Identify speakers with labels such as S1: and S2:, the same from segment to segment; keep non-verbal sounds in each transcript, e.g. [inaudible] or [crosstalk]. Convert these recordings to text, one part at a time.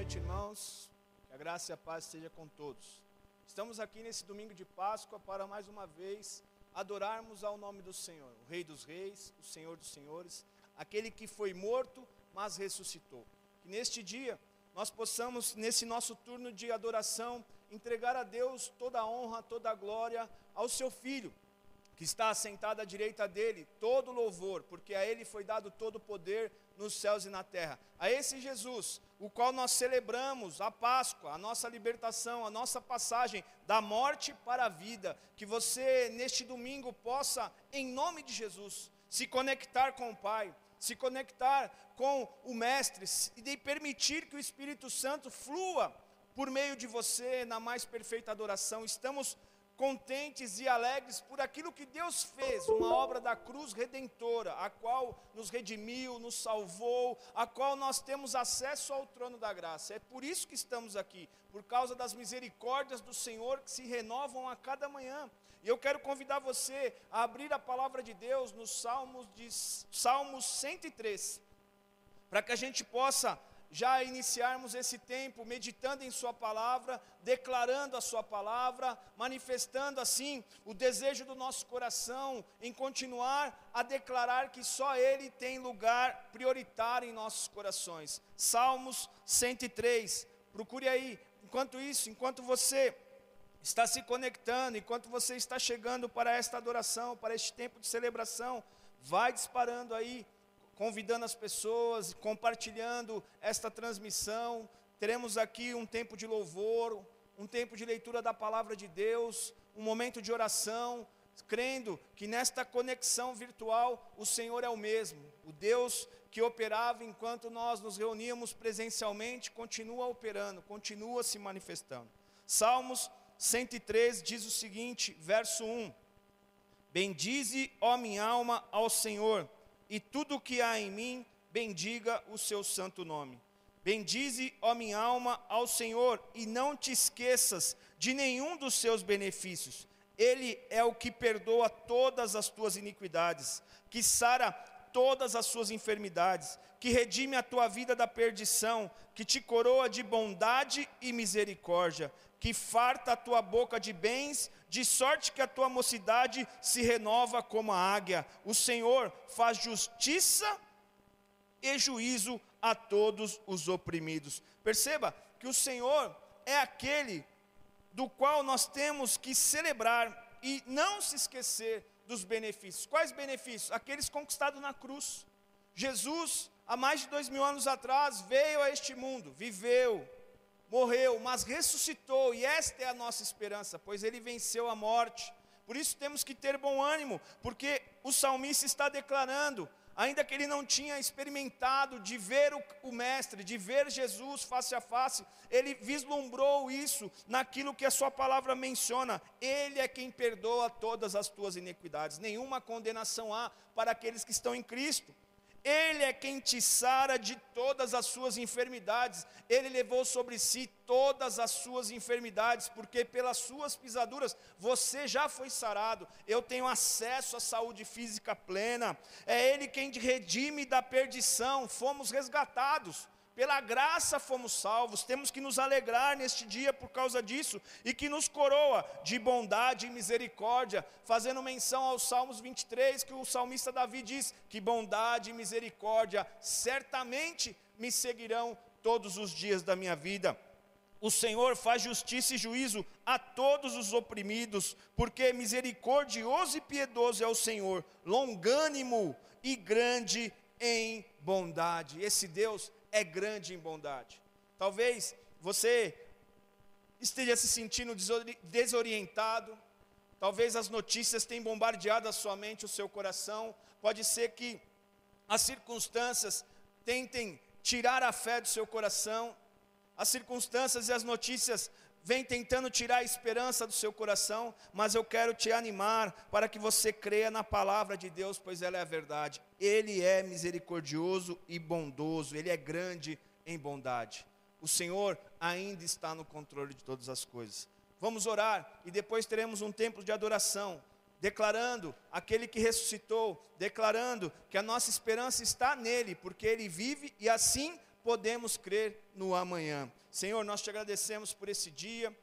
S1: noite, irmãos. Que a graça e a paz seja com todos. Estamos aqui nesse domingo de Páscoa para mais uma vez adorarmos ao nome do Senhor, o Rei dos Reis, o Senhor dos Senhores, aquele que foi morto, mas ressuscitou. Que neste dia nós possamos, nesse nosso turno de adoração, entregar a Deus toda a honra, toda a glória ao seu Filho, que está assentado à direita dele, todo louvor, porque a ele foi dado todo o poder nos céus e na terra. A esse Jesus, o qual nós celebramos a Páscoa, a nossa libertação, a nossa passagem da morte para a vida, que você neste domingo possa, em nome de Jesus, se conectar com o Pai, se conectar com o Mestre e permitir que o Espírito Santo flua por meio de você na mais perfeita adoração. Estamos contentes e alegres por aquilo que Deus fez, uma obra da cruz redentora, a qual nos redimiu, nos salvou, a qual nós temos acesso ao trono da graça. É por isso que estamos aqui, por causa das misericórdias do Senhor que se renovam a cada manhã. E eu quero convidar você a abrir a palavra de Deus nos Salmos de Salmos 103, para que a gente possa já iniciarmos esse tempo meditando em Sua palavra, declarando a Sua palavra, manifestando assim o desejo do nosso coração em continuar a declarar que só Ele tem lugar prioritário em nossos corações. Salmos 103, procure aí. Enquanto isso, enquanto você está se conectando, enquanto você está chegando para esta adoração, para este tempo de celebração, vai disparando aí convidando as pessoas, compartilhando esta transmissão. Teremos aqui um tempo de louvor, um tempo de leitura da palavra de Deus, um momento de oração, crendo que nesta conexão virtual o Senhor é o mesmo. O Deus que operava enquanto nós nos reuníamos presencialmente continua operando, continua se manifestando. Salmos 103 diz o seguinte, verso 1: Bendize, ó minha alma, ao Senhor e tudo o que há em mim, bendiga o seu santo nome. Bendize, ó minha alma, ao Senhor, e não te esqueças de nenhum dos seus benefícios. Ele é o que perdoa todas as tuas iniquidades, que sara todas as suas enfermidades, que redime a tua vida da perdição, que te coroa de bondade e misericórdia, que farta a tua boca de bens, de sorte que a tua mocidade se renova como a águia. O Senhor faz justiça e juízo a todos os oprimidos. Perceba que o Senhor é aquele do qual nós temos que celebrar e não se esquecer dos benefícios. Quais benefícios? Aqueles conquistados na cruz. Jesus, há mais de dois mil anos atrás, veio a este mundo, viveu, morreu, mas ressuscitou, e esta é a nossa esperança, pois ele venceu a morte. Por isso temos que ter bom ânimo, porque o salmista está declarando, ainda que ele não tinha experimentado de ver o, o, Mestre, de ver Jesus face a face, ele vislumbrou isso naquilo que a sua palavra menciona. Ele é quem perdoa todas as tuas iniquidades, nenhuma condenação há para aqueles que estão em Cristo. Ele é quem te sara de todas as suas enfermidades. Ele levou sobre si todas as suas enfermidades, porque pelas suas pisaduras você já foi sarado. Eu tenho acesso à saúde física plena. É Ele quem te redime da perdição. Fomos resgatados. Pela graça fomos salvos, temos que nos alegrar neste dia por causa disso, e que nos coroa de bondade e misericórdia, fazendo menção aos Salmos 23, que o salmista Davi diz: que bondade e misericórdia certamente me seguirão todos os dias da minha vida. O Senhor faz justiça e juízo a todos os oprimidos, porque misericordioso e piedoso é o Senhor, longânimo e grande em bondade. Esse Deus é grande em bondade. Talvez você esteja se sentindo desorientado, talvez as notícias tenham bombardeado a sua mente, o seu coração. Pode ser que as circunstâncias tentem tirar a fé do seu coração, as circunstâncias e as notícias vêm tentando tirar a esperança do seu coração, mas eu quero te animar para que você creia na palavra de Deus, pois ela é a verdade. Ele é misericordioso e bondoso, ele é grande em bondade. O Senhor ainda está no controle de todas as coisas. Vamos orar e depois teremos um tempo de adoração, declarando aquele que ressuscitou, declarando que a nossa esperança está nele, porque ele vive e assim podemos crer no amanhã. Senhor, nós te agradecemos por esse dia,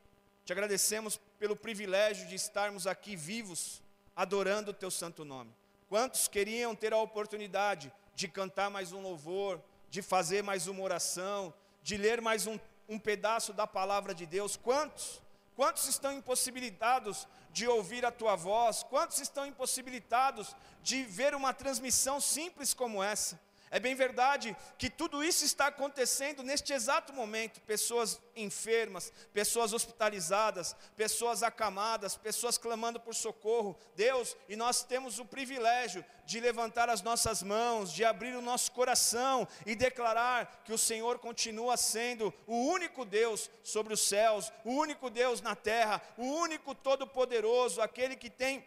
S1: te agradecemos pelo privilégio de estarmos aqui vivos, adorando o teu santo nome. Quantos queriam ter a oportunidade de cantar mais um louvor, de fazer mais uma oração, de ler mais um, um pedaço da palavra de Deus? Quantos? Quantos estão impossibilitados de ouvir a tua voz? Quantos estão impossibilitados de ver uma transmissão simples como essa? É bem verdade que tudo isso está acontecendo neste exato momento. Pessoas enfermas, pessoas hospitalizadas, pessoas acamadas, pessoas clamando por socorro. Deus, e nós temos o privilégio de levantar as nossas mãos, de abrir o nosso coração e declarar que o Senhor continua sendo o único Deus sobre os céus, o único Deus na terra, o único Todo-Poderoso, aquele que tem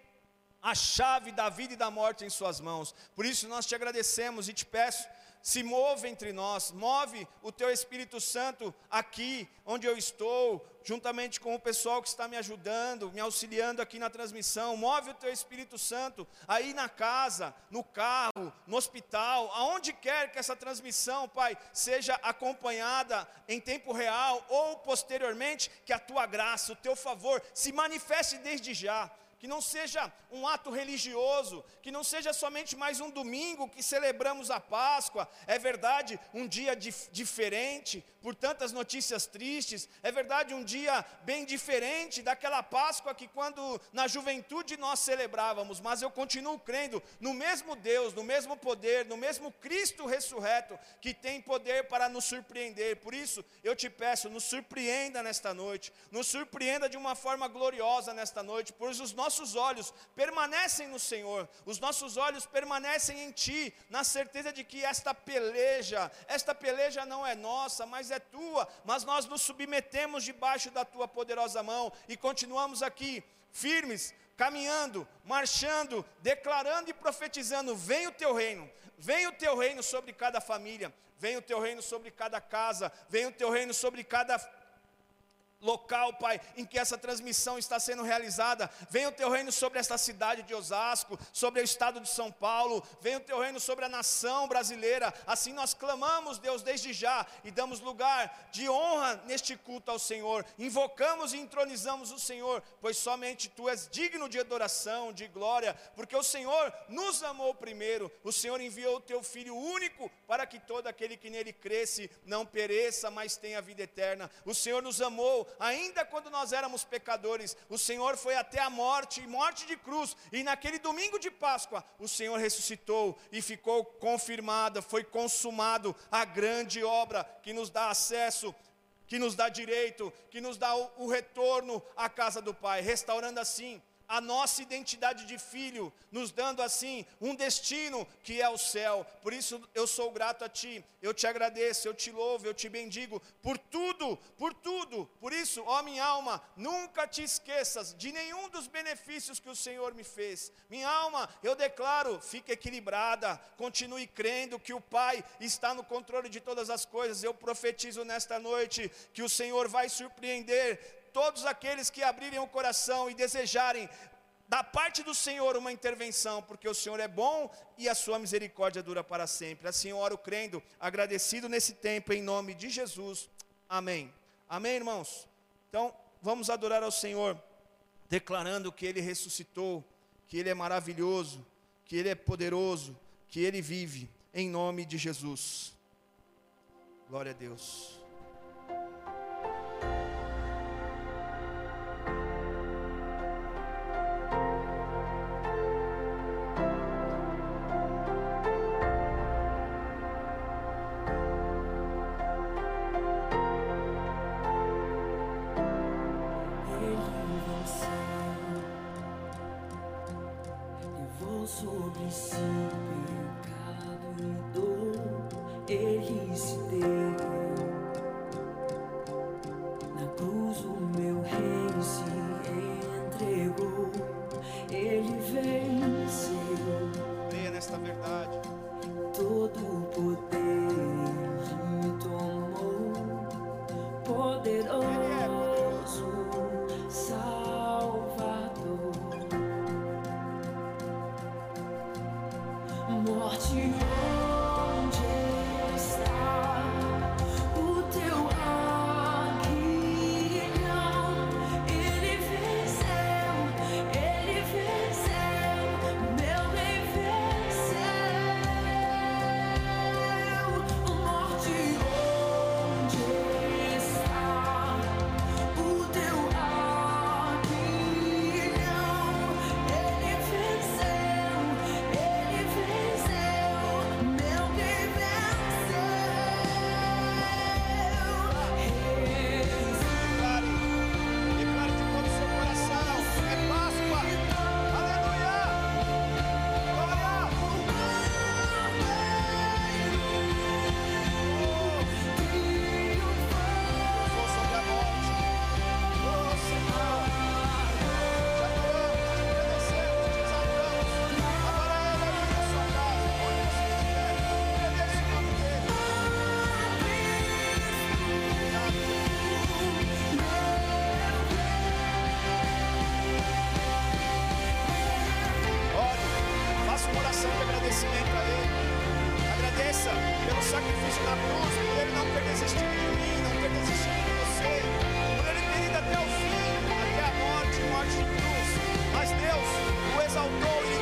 S1: a chave da vida e da morte em Suas mãos. Por isso nós te agradecemos e te peço, se move entre nós, move o Teu Espírito Santo aqui onde eu estou, juntamente com o pessoal que está me ajudando, me auxiliando aqui na transmissão. Move o Teu Espírito Santo aí na casa, no carro, no hospital, aonde quer que essa transmissão, Pai, seja acompanhada em tempo real ou posteriormente, que a Tua graça, o Teu favor se manifeste desde já que não seja um ato religioso, que não seja somente mais um domingo que celebramos a Páscoa. É verdade, um dia dif diferente, por tantas notícias tristes. É verdade, um dia bem diferente daquela Páscoa que, quando na juventude nós celebrávamos. Mas eu continuo crendo no mesmo Deus, no mesmo poder, no mesmo Cristo ressurreto, que tem poder para nos surpreender. Por isso, eu te peço, nos surpreenda nesta noite, nos surpreenda de uma forma gloriosa nesta noite, pois os nossos nossos olhos permanecem no Senhor, os nossos olhos permanecem em Ti, na certeza de que esta peleja, esta peleja não é nossa, mas é tua, mas nós nos submetemos debaixo da Tua poderosa mão e continuamos aqui, firmes, caminhando, marchando, declarando e profetizando: vem o Teu reino, vem o Teu reino sobre cada família, vem o Teu reino sobre cada casa, vem o Teu reino sobre cada local, Pai, em que essa transmissão está sendo realizada. Venha o teu reino sobre esta cidade de Osasco, sobre o estado de São Paulo, venha o teu reino sobre a nação brasileira. Assim nós clamamos, Deus, desde já e damos lugar de honra neste culto ao Senhor. Invocamos e entronizamos o Senhor, pois somente tu és digno de adoração, de glória, porque o Senhor nos amou primeiro. O Senhor enviou o teu filho único para que todo aquele que nele cresce não pereça, mas tenha vida eterna. O Senhor nos amou ainda quando nós éramos pecadores, o Senhor foi até a morte, morte de cruz, e naquele domingo de Páscoa, o Senhor ressuscitou e ficou confirmada, foi consumado a grande obra que nos dá acesso que nos dá direito, que nos dá o, o, retorno à casa do Pai, restaurando assim a nossa identidade de filho, nos dando assim um destino que é o céu. Por isso eu sou grato a Ti, eu te agradeço, eu te louvo, eu te bendigo por tudo, por tudo. Por isso, ó minha alma, nunca te esqueças de nenhum dos benefícios que o Senhor me fez. Minha alma, eu declaro, fique equilibrada, continue crendo que o Pai está no controle de todas as coisas. Eu profetizo nesta noite que o Senhor vai surpreender todos aqueles que abrirem o coração e desejarem da parte do Senhor uma intervenção, porque o Senhor é bom e a sua misericórdia dura para sempre. Assim eu oro crendo, agradecido nesse tempo, em nome de Jesus. Amém. Amém, irmãos? Então, vamos adorar ao Senhor, declarando que Ele ressuscitou, que Ele é maravilhoso, que Ele é poderoso, que Ele vive, em nome de Jesus. Glória a Deus. Cristo na cruz, por Ele não ter desistido de mim, não ter desistido de você, por Ele ter ido até o fim, até a morte, morte de cruz. Mas Deus o exaltou, Ele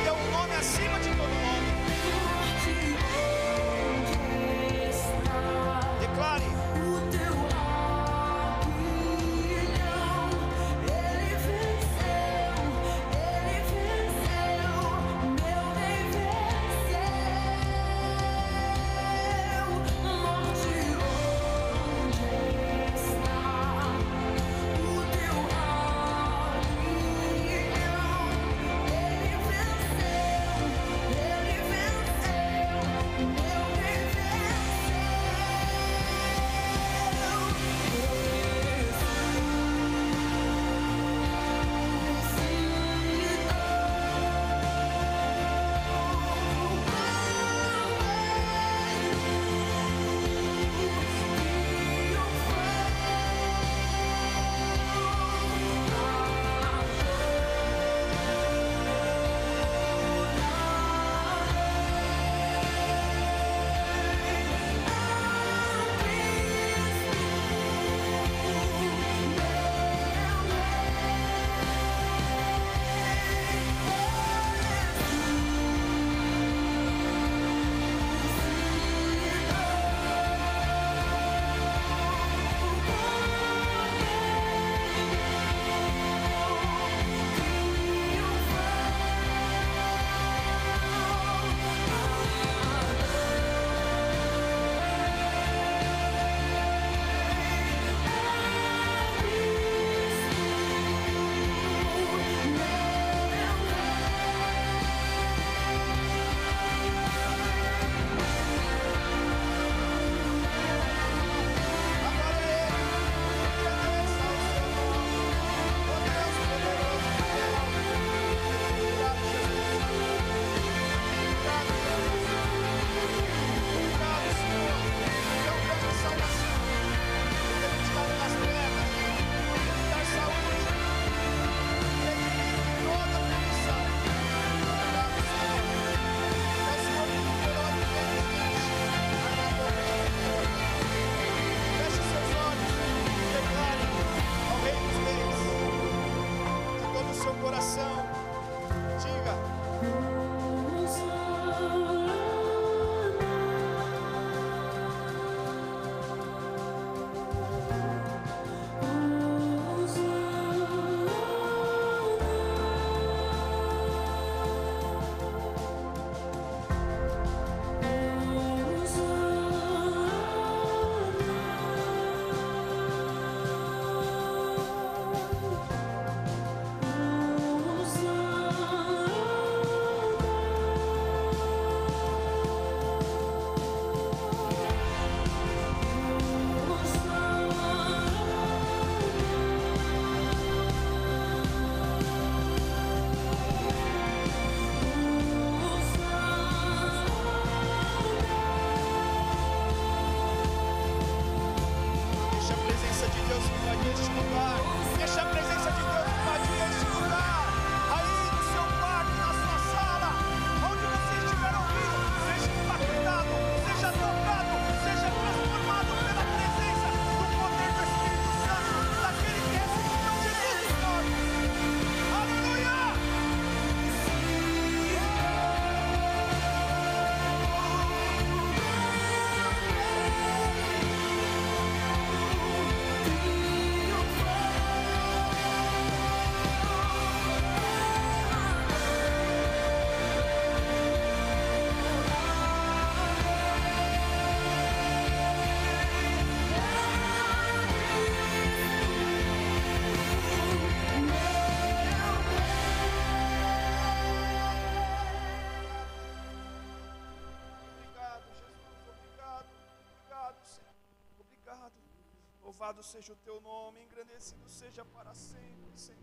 S1: Louvado seja o teu nome, engrandecido seja para sempre, Senhor.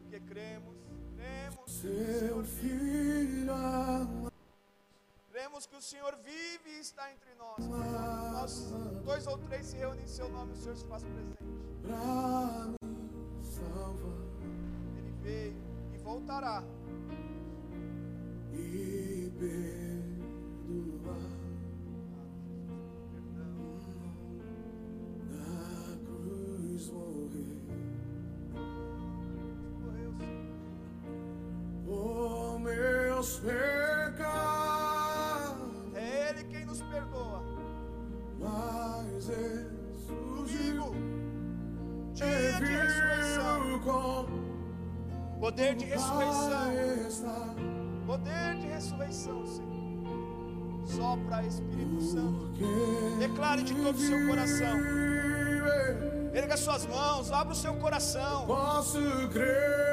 S1: Porque cremos, cremos que o Senhor vive. Cremos que o Senhor vive e está entre nós. Nós, dois ou três se reúnem em seu nome, o Senhor se faz presente. Ele veio e voltará.
S2: e perdoar. quis morrer. Oh, meus pecados.
S1: É Ele quem nos perdoa.
S2: Mas ressurgiu.
S1: Dia de ressurreição.
S2: Com
S1: poder de ressurreição. Poder de ressurreição, Senhor. Sopra Espírito Santo. Declare de todo o seu coração. Erga suas mãos, abra o seu coração.
S2: Posso crer.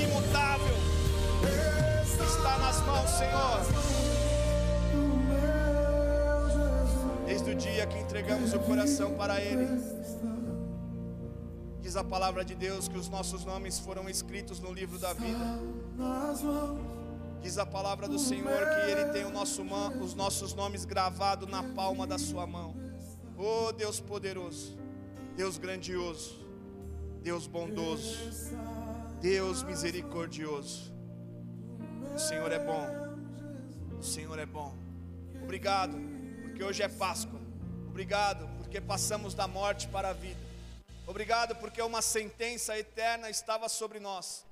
S1: Imutável. Está nas mãos, Senhor. Desde o dia que entregamos o coração para Ele. Diz a palavra de Deus que os nossos nomes foram escritos no livro da vida. Diz a palavra do Senhor que Ele tem nosso os nossos nomes gravados na palma da Sua mão. Oh Deus poderoso, Deus grandioso, Deus bondoso, Deus misericordioso. O Senhor é bom, o Senhor é bom. Obrigado, porque hoje é Páscoa. Obrigado, porque passamos da morte para a vida. Obrigado, porque uma sentença eterna estava sobre nós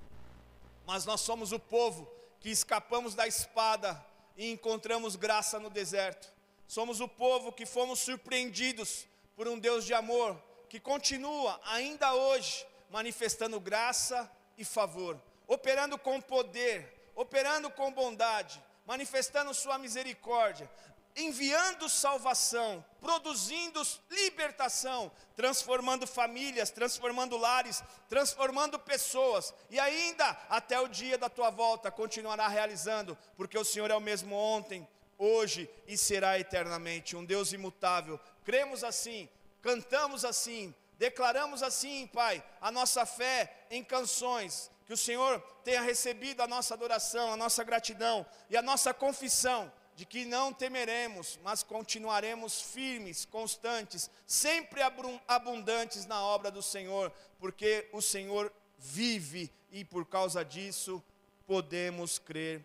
S1: mas nós somos o povo que escapamos da espada e encontramos graça no deserto. Somos o povo que fomos surpreendidos por um Deus de amor que continua ainda hoje manifestando graça e favor, operando com poder, operando com bondade, manifestando sua misericórdia, enviando salvação, produzindo libertação, transformando famílias, transformando lares, transformando pessoas, e ainda até o dia da tua volta continuará realizando, porque o Senhor é o mesmo ontem, hoje e será eternamente, um Deus imutável. Cremos assim, cantamos assim, declaramos assim, Pai, a nossa fé em canções, que o Senhor tenha recebido a nossa adoração, a nossa gratidão e a nossa confissão de que não temeremos, mas continuaremos firmes, constantes, sempre abundantes na obra do Senhor, porque o Senhor vive e por causa disso podemos crer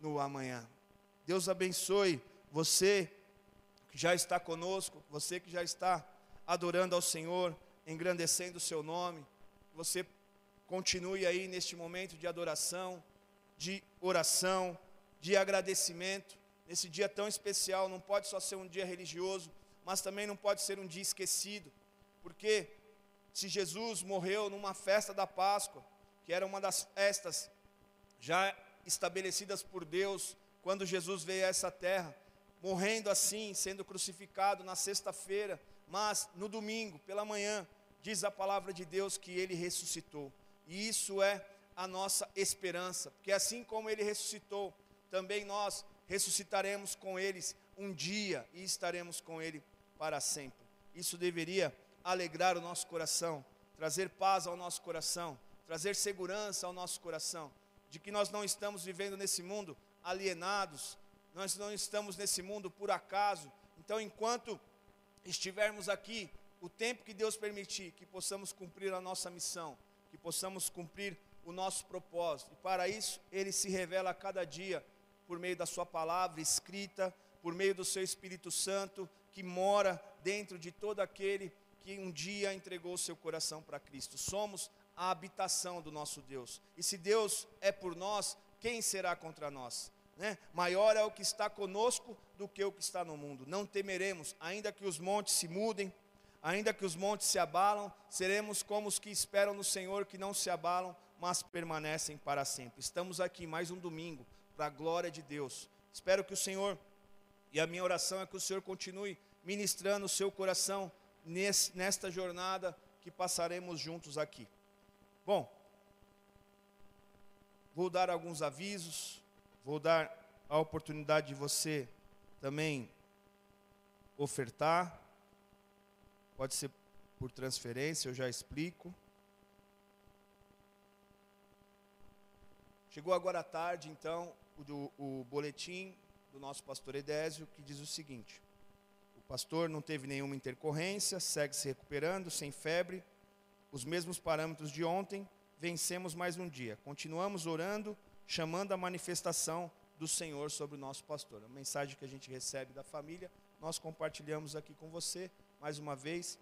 S1: no amanhã. Deus abençoe você que já está conosco, você que já está adorando ao Senhor, engrandecendo o seu nome. Você continue aí neste momento de adoração, de oração, de agradecimento. Nesse dia tão especial, não pode só ser um dia religioso, mas também não pode ser um dia esquecido, porque se Jesus morreu numa festa da Páscoa, que era uma das festas já estabelecidas por Deus quando Jesus veio a essa terra, morrendo assim, sendo crucificado na sexta-feira, mas no domingo, pela manhã, diz a palavra de Deus que ele ressuscitou. E isso é a nossa esperança, porque assim como ele ressuscitou, também nós ressuscitaremos com eles um dia e estaremos com ele para sempre. Isso deveria alegrar o nosso coração, trazer paz ao nosso coração, trazer segurança ao nosso coração, de que nós não estamos vivendo nesse mundo alienados, nós não estamos nesse mundo por acaso. Então, enquanto estivermos aqui, o tempo que Deus permitir, que possamos cumprir a nossa missão, que possamos cumprir o nosso propósito. E para isso, Ele se revela a cada dia por meio da Sua palavra escrita, por meio do Seu Espírito Santo, que mora dentro de todo aquele que um dia entregou seu coração para Cristo. Somos a habitação do nosso Deus. E se Deus é por nós, quem será contra nós? Né? Maior é o que está conosco do que o que está no mundo. Não temeremos, ainda que os montes se mudem, ainda que os montes se abalam, seremos como os que esperam no Senhor, que não se abalam, mas permanecem para sempre. Estamos aqui mais um domingo, para a glória de Deus. Espero que o Senhor, e a minha oração é que o Senhor continue ministrando o seu coração nesse, nesta jornada que passaremos juntos aqui. Bom, vou dar alguns avisos, vou dar a oportunidade de você também ofertar. Pode ser por transferência, eu já explico. Chegou agora à tarde, então, o, o boletim do nosso pastor Edésio, que diz o seguinte: O pastor não teve nenhuma intercorrência, segue se recuperando, sem febre, os mesmos parâmetros de ontem, vencemos mais um dia. Continuamos orando, chamando a manifestação do Senhor sobre o nosso pastor. A mensagem que a gente recebe da família, nós compartilhamos aqui com você. Mais uma vez,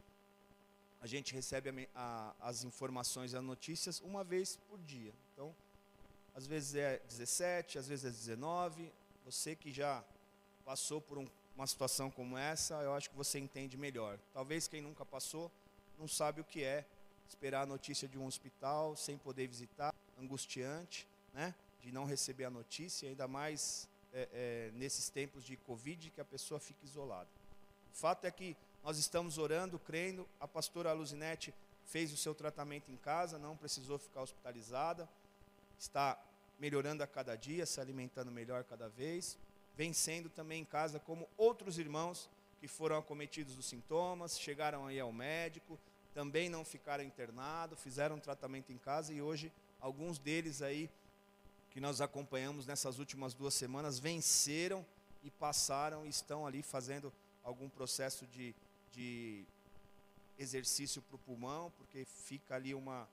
S1: a gente recebe a a- as informações as notícias uma vez por dia. Então, às vezes é 17, às vezes é 19. Você que já passou por um- uma situação como essa, eu acho que você entende melhor. Talvez quem nunca passou não sabe o que é esperar a notícia de um hospital sem poder visitar, angustiante, né? De não receber a notícia, ainda mais é, é, nesses tempos de Covid que a pessoa fica isolada. O fato é que nós estamos orando, crendo. A pastora Luzinete fez o seu tratamento em casa, não precisou ficar hospitalizada, está melhorando a cada dia, se alimentando melhor cada vez, vencendo também em casa como outros irmãos que foram acometidos dos sintomas, chegaram aí ao médico, também não ficaram internados, fizeram um tratamento em casa e hoje alguns deles aí que nós acompanhamos nessas últimas duas semanas venceram e passaram e estão ali fazendo algum processo de, de exercício para o pulmão, porque fica ali uma,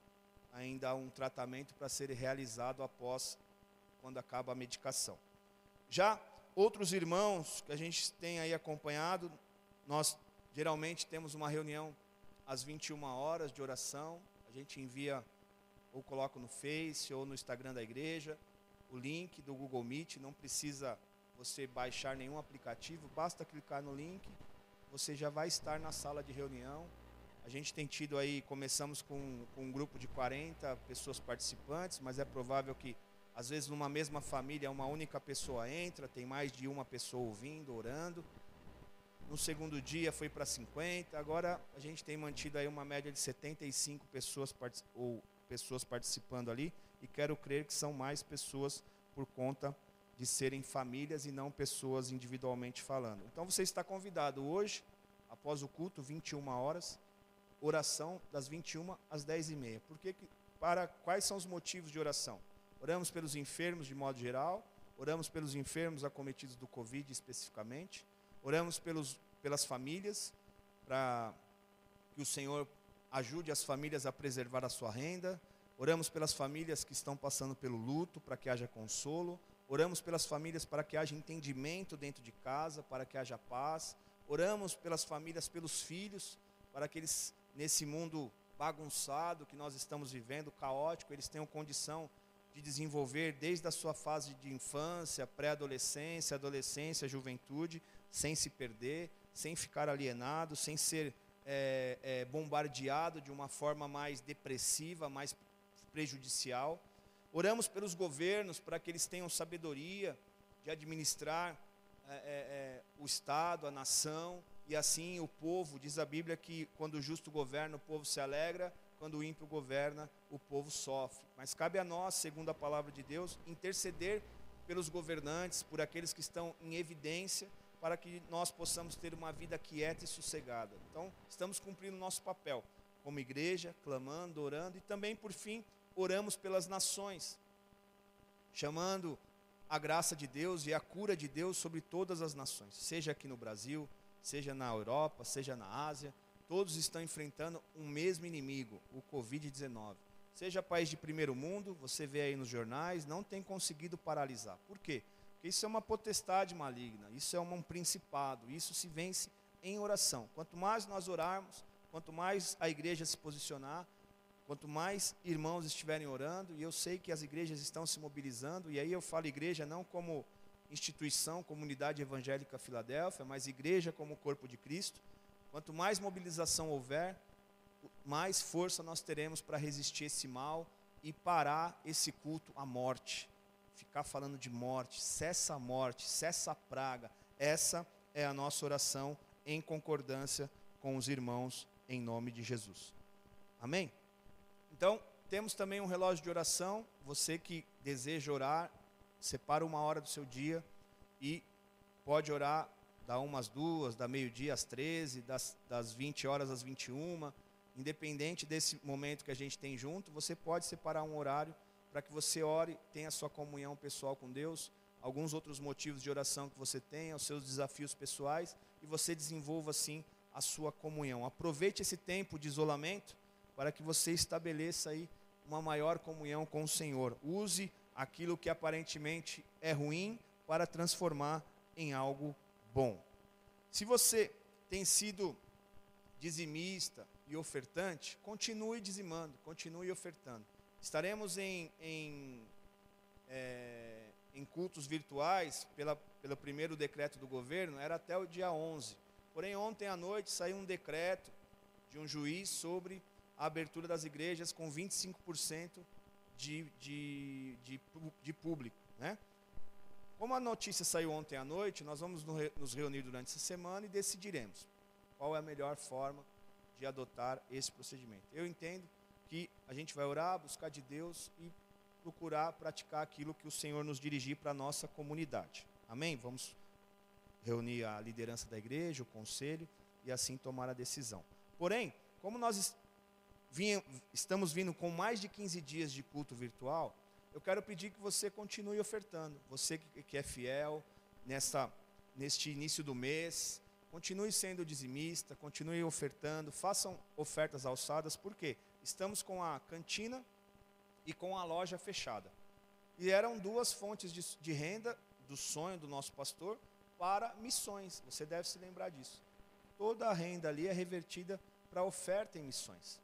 S1: ainda um tratamento para ser realizado após quando acaba a medicação. Já outros irmãos que a gente tem aí acompanhado, nós geralmente temos uma reunião às 21 horas de oração, a gente envia ou coloca no Face ou no Instagram da igreja o link do Google Meet, não precisa você baixar nenhum aplicativo, basta clicar no link, você já vai estar na sala de reunião. A gente tem tido aí, começamos com, com um grupo de 40 pessoas participantes, mas é provável que, às vezes, numa mesma família, uma única pessoa entra, tem mais de uma pessoa ouvindo, orando. No segundo dia foi para 50, agora a gente tem mantido aí uma média de 75 pessoas, ou pessoas participando ali, e quero crer que são mais pessoas por conta de serem famílias e não pessoas individualmente falando. Então você está convidado hoje, após o culto, 21 horas, oração das 21 às 10 e meia. Por que que- para quais são os motivos de oração? Oramos pelos enfermos de modo geral, oramos pelos enfermos acometidos do Covid especificamente, oramos pelos, pelas famílias, para que o Senhor ajude as famílias a preservar a sua renda, oramos pelas famílias que estão passando pelo luto, para que haja consolo, oramos pelas famílias para que haja entendimento dentro de casa, para que haja paz, oramos pelas famílias, pelos filhos, para que eles, nesse mundo bagunçado que nós estamos vivendo, caótico, eles tenham condição de desenvolver desde a sua fase de infância, pré-adolescência, adolescência, juventude, sem se perder, sem ficar alienado, sem ser é, é, bombardeado de uma forma mais depressiva, mais prejudicial. Oramos pelos governos para que eles tenham sabedoria de administrar é, é, o Estado, a nação, e assim o povo, diz a Bíblia que quando o justo governa, o povo se alegra, quando o ímpio governa, o povo sofre. Mas cabe a nós, segundo a palavra de Deus, interceder pelos governantes, por aqueles que estão em evidência, para que nós possamos ter uma vida quieta e sossegada. Então, estamos cumprindo nosso papel como igreja, clamando, orando e também, por fim, oramos pelas nações, chamando a graça de Deus e a cura de Deus sobre todas as nações, seja aqui no Brasil, seja na Europa, seja na Ásia, todos estão enfrentando um mesmo inimigo, o Covid-19. Seja país de primeiro mundo, você vê aí nos jornais, não tem conseguido paralisar. Por quê? Porque isso é uma potestade maligna, isso é um principado, isso se vence em oração. Quanto mais nós orarmos, quanto mais a igreja se posicionar, quanto mais irmãos estiverem orando, e eu sei que as igrejas estão se mobilizando, e aí eu falo igreja não como instituição, comunidade evangélica Filadélfia, mas igreja como corpo de Cristo. Quanto mais mobilização houver, mais força nós teremos para resistir esse mal e parar esse culto à morte. Ficar falando de morte, cessa a morte, cessa a praga. Essa é a nossa oração em concordância com os irmãos em nome de Jesus. Amém? Então, temos também um relógio de oração. Você que deseja orar, separa uma hora do seu dia e pode orar da uma às duas, da meio-dia às 13, das, das 20 horas às 21. Independente desse momento que a gente tem junto, você pode separar um horário para que você ore, tenha sua comunhão pessoal com Deus, alguns outros motivos de oração que você tenha, os seus desafios pessoais, e você desenvolva assim a sua comunhão. Aproveite esse tempo de isolamento para que você estabeleça aí uma maior comunhão com o Senhor. Use aquilo que aparentemente é ruim para transformar em algo bom. Se você tem sido dizimista e ofertante, continue dizimando, continue ofertando. Estaremos em, em, é, em cultos virtuais, pela, pelo primeiro decreto do governo, era até o dia 11. Porém, ontem à noite saiu um decreto de um juiz sobre a abertura das igrejas com 25% de, de, de, de público. Né? Como a notícia saiu ontem à noite, nós vamos nos reunir durante essa semana e decidiremos qual é a melhor forma de adotar esse procedimento. Eu entendo que a gente vai orar, buscar de Deus e procurar praticar aquilo que o Senhor nos dirigir para a nossa comunidade. Amém? Vamos reunir a liderança da igreja, o conselho e assim tomar a decisão. Porém, como nós vinha- estamos vindo com mais de 15 dias de culto virtual, eu quero pedir que você continue ofertando. Você que, que é fiel nessa, neste início do mês, continue sendo dizimista, continue ofertando, façam ofertas alçadas, porque estamos com a cantina e com a loja fechada. E eram duas fontes de, de renda do sonho do nosso pastor para missões. Você deve se lembrar disso. Toda a renda ali é revertida para oferta em missões.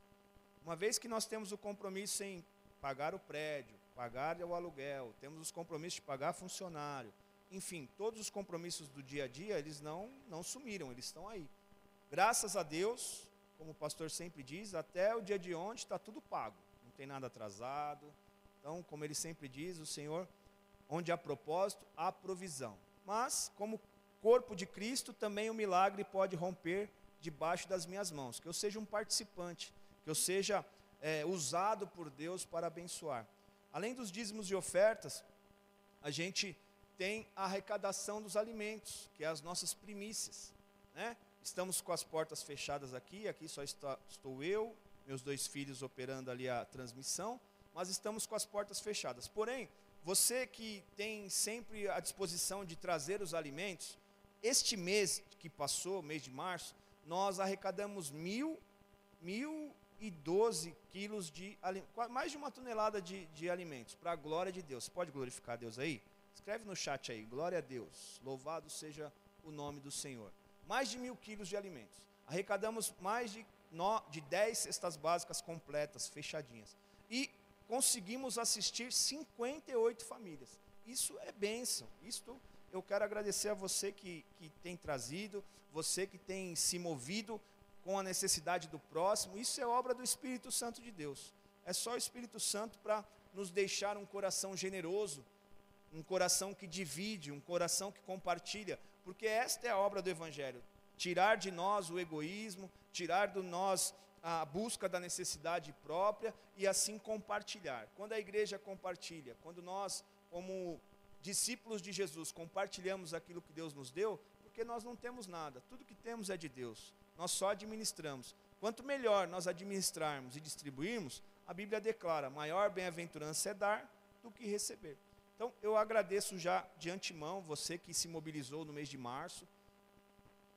S1: Uma vez que nós temos o compromisso em pagar o prédio, pagar o aluguel, temos os compromissos de pagar funcionário, enfim, todos os compromissos do dia a dia, eles não, não sumiram, eles estão aí. Graças a Deus, como o pastor sempre diz, até o dia de ontem está tudo pago, não tem nada atrasado. Então, como ele sempre diz, o Senhor, onde há propósito, há provisão. Mas, como corpo de Cristo, também o milagre pode romper debaixo das minhas mãos. Que eu seja um participante, que eu seja é, usado por Deus para abençoar. Além dos dízimos e ofertas, a gente tem a arrecadação dos alimentos, que é as nossas primícias. Né? Estamos com as portas fechadas aqui, aqui só está, estou eu, meus dois filhos operando ali a transmissão, mas estamos com as portas fechadas. Porém, você que tem sempre a disposição de trazer os alimentos, este mês que passou, mês de março, nós arrecadamos mil, mil e doze quilos de mais de uma tonelada de, de alimentos, para a glória de Deus. Você pode glorificar Deus aí? Escreve no chat aí, glória a Deus, louvado seja o nome do Senhor. Mais de mil quilos de alimentos. Arrecadamos mais de, no, de 10 cestas básicas completas, fechadinhas. E conseguimos assistir 58 famílias. Isso é bênção. Isto eu quero agradecer a você que, que tem trazido, você que tem se movido com a necessidade do próximo. Isso é obra do Espírito Santo de Deus. É só o Espírito Santo para nos deixar um coração generoso, um coração que divide, um coração que compartilha, porque esta é a obra do Evangelho. Tirar de nós o egoísmo, tirar de nós a busca da necessidade própria e assim compartilhar. Quando a igreja compartilha, quando nós, como discípulos de Jesus, compartilhamos aquilo que Deus nos deu, porque nós não temos nada, tudo que temos é de Deus, nós só administramos. Quanto melhor nós administrarmos e distribuirmos, a Bíblia declara: maior bem-aventurança é dar do que receber. Então, eu agradeço já de antemão você que se mobilizou no mês de março,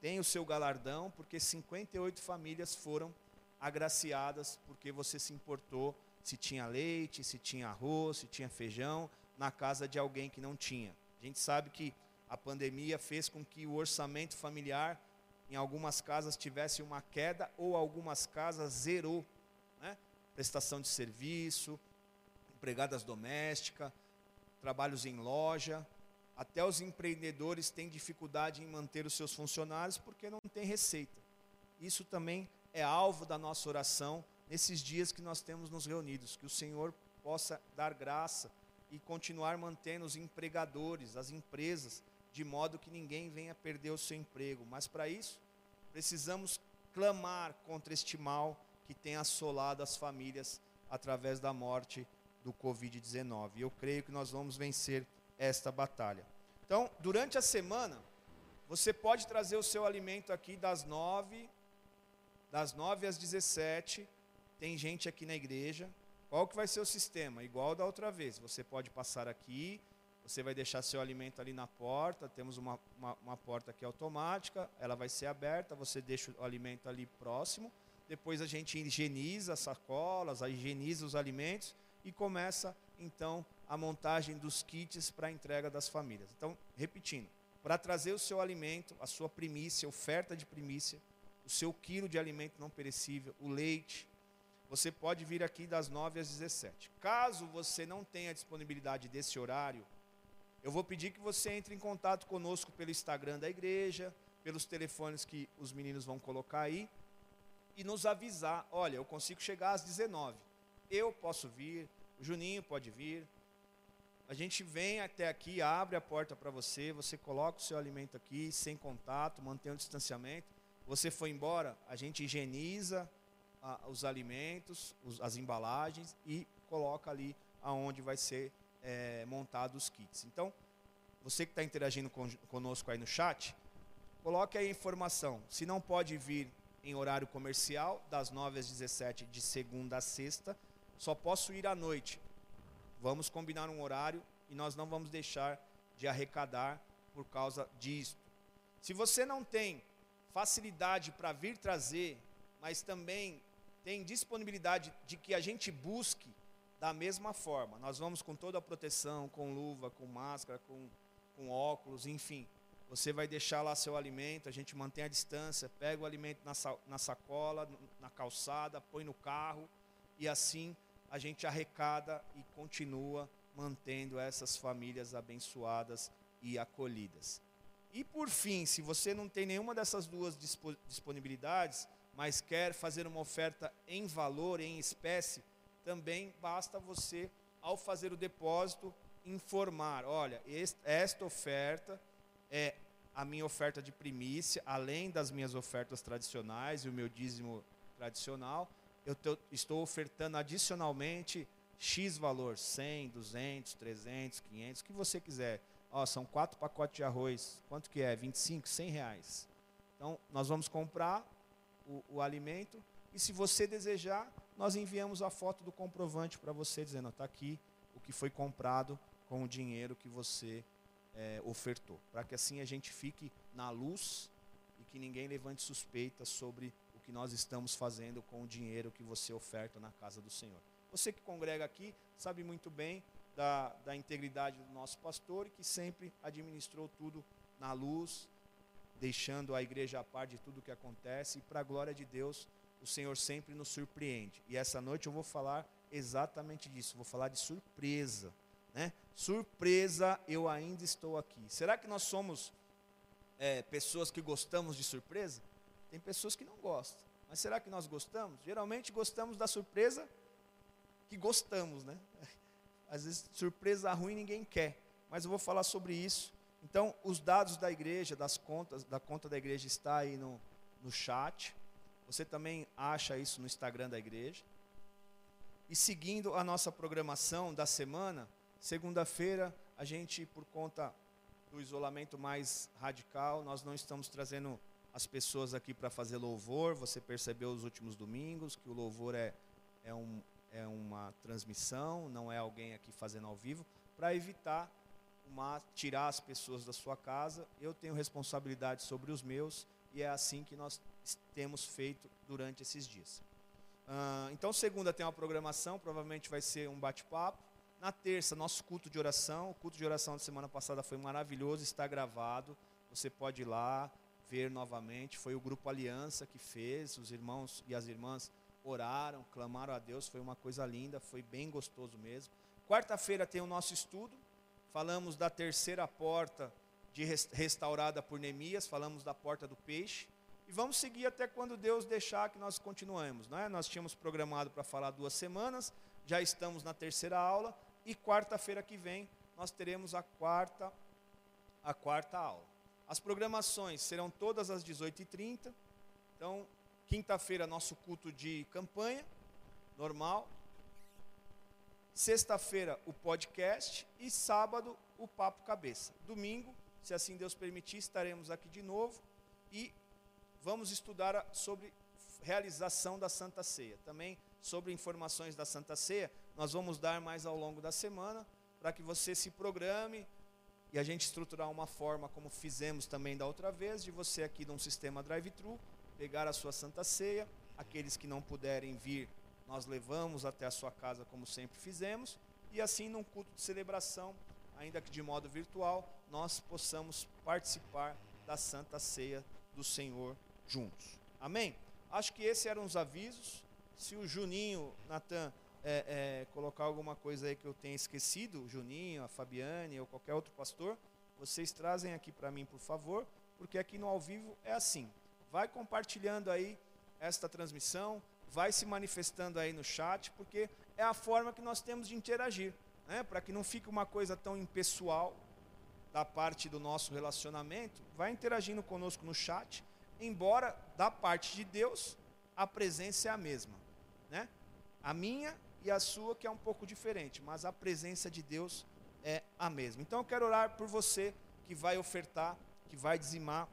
S1: tem o seu galardão, porque 58 famílias foram agraciadas porque você se importou se tinha leite, se tinha arroz, se tinha feijão na casa de alguém que não tinha. A gente sabe que a pandemia fez com que o orçamento familiar em algumas casas tivesse uma queda ou algumas casas zerou, né? Prestação de serviço, empregadas domésticas, trabalhos em loja, até os empreendedores têm dificuldade em manter os seus funcionários porque não tem receita. Isso também é alvo da nossa oração nesses dias que nós temos nos reunidos, que o Senhor possa dar graça e continuar mantendo os empregadores, as empresas, de modo que ninguém venha perder o seu emprego. Mas para isso, precisamos clamar contra este mal que tem assolado as famílias através da morte do Covid-19. E eu creio que nós vamos vencer esta batalha. Então, durante a semana, você pode trazer o seu alimento aqui das nove, das nove às 17. Tem gente aqui na igreja. Qual que vai ser o sistema? Igual da outra vez. Você pode passar aqui, você vai deixar seu alimento ali na porta. Temos uma, uma, uma porta aqui automática, ela vai ser aberta, você deixa o alimento ali próximo. Depois a gente higieniza as sacolas, higieniza os alimentos e começa então a montagem dos kits para a entrega das famílias. Então, repetindo, para trazer o seu alimento, a sua primícia, oferta de primícia, o seu quilo de alimento não perecível, o leite, você pode vir aqui das 9 às 17. Caso você não tenha disponibilidade desse horário, eu vou pedir que você entre em contato conosco pelo Instagram da igreja, pelos telefones que os meninos vão colocar aí, e nos avisar: olha, eu consigo chegar às 19. Eu posso vir, o Juninho pode vir. A gente vem até aqui, abre a porta para você, você coloca o seu alimento aqui, sem contato, mantém o distanciamento. Você foi embora, a gente higieniza ah, os alimentos, os- as embalagens e coloca ali aonde vai ser eh, montado os kits. Então, você que está interagindo con- conosco aí no chat, coloque aí a informação. Se não pode vir em horário comercial, das 9 às 17, de segunda a sexta, só posso ir à noite. Vamos combinar um horário e nós não vamos deixar de arrecadar por causa disto. Se você não tem facilidade para vir trazer, mas também tem disponibilidade de que a gente busque da mesma forma. Nós vamos com toda a proteção, com luva, com máscara, com, com óculos, enfim. Você vai deixar lá seu alimento, a gente mantém a distância, pega o alimento na, na sacola, na calçada, põe no carro e assim a gente arrecada e continua mantendo essas famílias abençoadas e acolhidas. E por fim, se você não tem nenhuma dessas duas dispo- disponibilidades, mas quer fazer uma oferta em valor, em espécie, também basta você, ao fazer o depósito, informar: olha, est- esta oferta é a minha oferta de primícia, além das minhas ofertas tradicionais e o meu dízimo tradicional, eu estou ofertando adicionalmente X valor, 100, 200, 300, 500, o que você quiser. Ó, são quatro pacotes de arroz, quanto que é? 25, 100 reais. Então, nós vamos comprar o, o alimento e se você desejar, nós enviamos a foto do comprovante para você, dizendo, está aqui o que foi comprado com o dinheiro que você eh, ofertou. Para que assim a gente fique na luz e que ninguém levante suspeita sobre o que nós estamos fazendo com o dinheiro que você oferta na casa do Senhor. Você que congrega aqui sabe muito bem da, da integridade do nosso pastor e que sempre administrou tudo na luz, deixando a igreja a par de tudo o que acontece, e para a glória de Deus, o Senhor sempre nos surpreende. E essa noite eu vou falar exatamente disso, vou falar de surpresa. Né? Surpresa, eu ainda estou aqui. Será que nós somos é, pessoas que gostamos de surpresa? Tem pessoas que não gostam. Mas será que nós gostamos? Geralmente gostamos da surpresa que gostamos, né? [laughs] Às vezes surpresa ruim ninguém quer. Mas eu vou falar sobre isso. Então, os dados da igreja, das contas, da conta da igreja está aí no, no chat. Você também acha isso no Instagram da igreja. E seguindo a nossa programação da semana, segunda-feira, a gente, por conta do isolamento mais radical, nós não estamos trazendo as pessoas aqui para fazer louvor. Você percebeu os últimos domingos que o louvor é, é, um, é uma transmissão, não é alguém aqui fazendo ao vivo, para evitar uma, tirar as pessoas da sua casa. Eu tenho responsabilidade sobre os meus e é assim que nós temos feito durante esses dias. Ah, então, segunda tem uma programação, provavelmente vai ser um bate-papo. Na terça, nosso culto de oração. O culto de oração da semana passada foi maravilhoso, está gravado. Você pode ir lá ver novamente. Foi o grupo Aliança que fez, os irmãos e as irmãs oraram, clamaram a Deus, foi uma coisa linda, foi bem gostoso mesmo. Quarta-feira tem o nosso estudo. Falamos da terceira porta de res- restaurada por Neemias, falamos da porta do peixe. E vamos seguir até quando Deus deixar que nós continuemos. Não é? Nós tínhamos programado para falar duas semanas, já estamos na terceira aula, e quarta-feira que vem nós teremos a quarta, a quarta aula. As programações serão todas às 18h30. Então, quinta-feira, nosso culto de campanha, normal. Sexta-feira, o podcast. E sábado, o Papo Cabeça. Domingo, se assim Deus permitir, estaremos aqui de novo. E vamos estudar sobre realização da Santa Ceia. Também sobre informações da Santa Ceia, nós vamos dar mais ao longo da semana, para que você se programe e a gente estruturar uma forma, como fizemos também da outra vez, de você aqui num sistema drive-thru, pegar a sua Santa Ceia, aqueles que não puderem vir, nós levamos até a sua casa, como sempre fizemos, e assim num culto de celebração, ainda que de modo virtual, nós possamos participar da Santa Ceia do Senhor juntos. Amém? Acho que esses eram os avisos. Se o Juninho, Natan, é, é, colocar alguma coisa aí que eu tenha esquecido, o Juninho, a Fabiane ou qualquer outro pastor, vocês trazem aqui para mim, por favor, porque aqui no ao vivo é assim. Vai compartilhando aí esta transmissão, vai se manifestando aí no chat, porque é a forma que nós temos de interagir, né? para que não fique uma coisa tão impessoal da parte do nosso relacionamento, vai interagindo conosco no chat, embora da parte de Deus a presença é a mesma, né? A minha e a sua que é um pouco diferente, mas a presença de Deus é a mesma. Então eu quero orar por você que vai ofertar, que vai dizimar.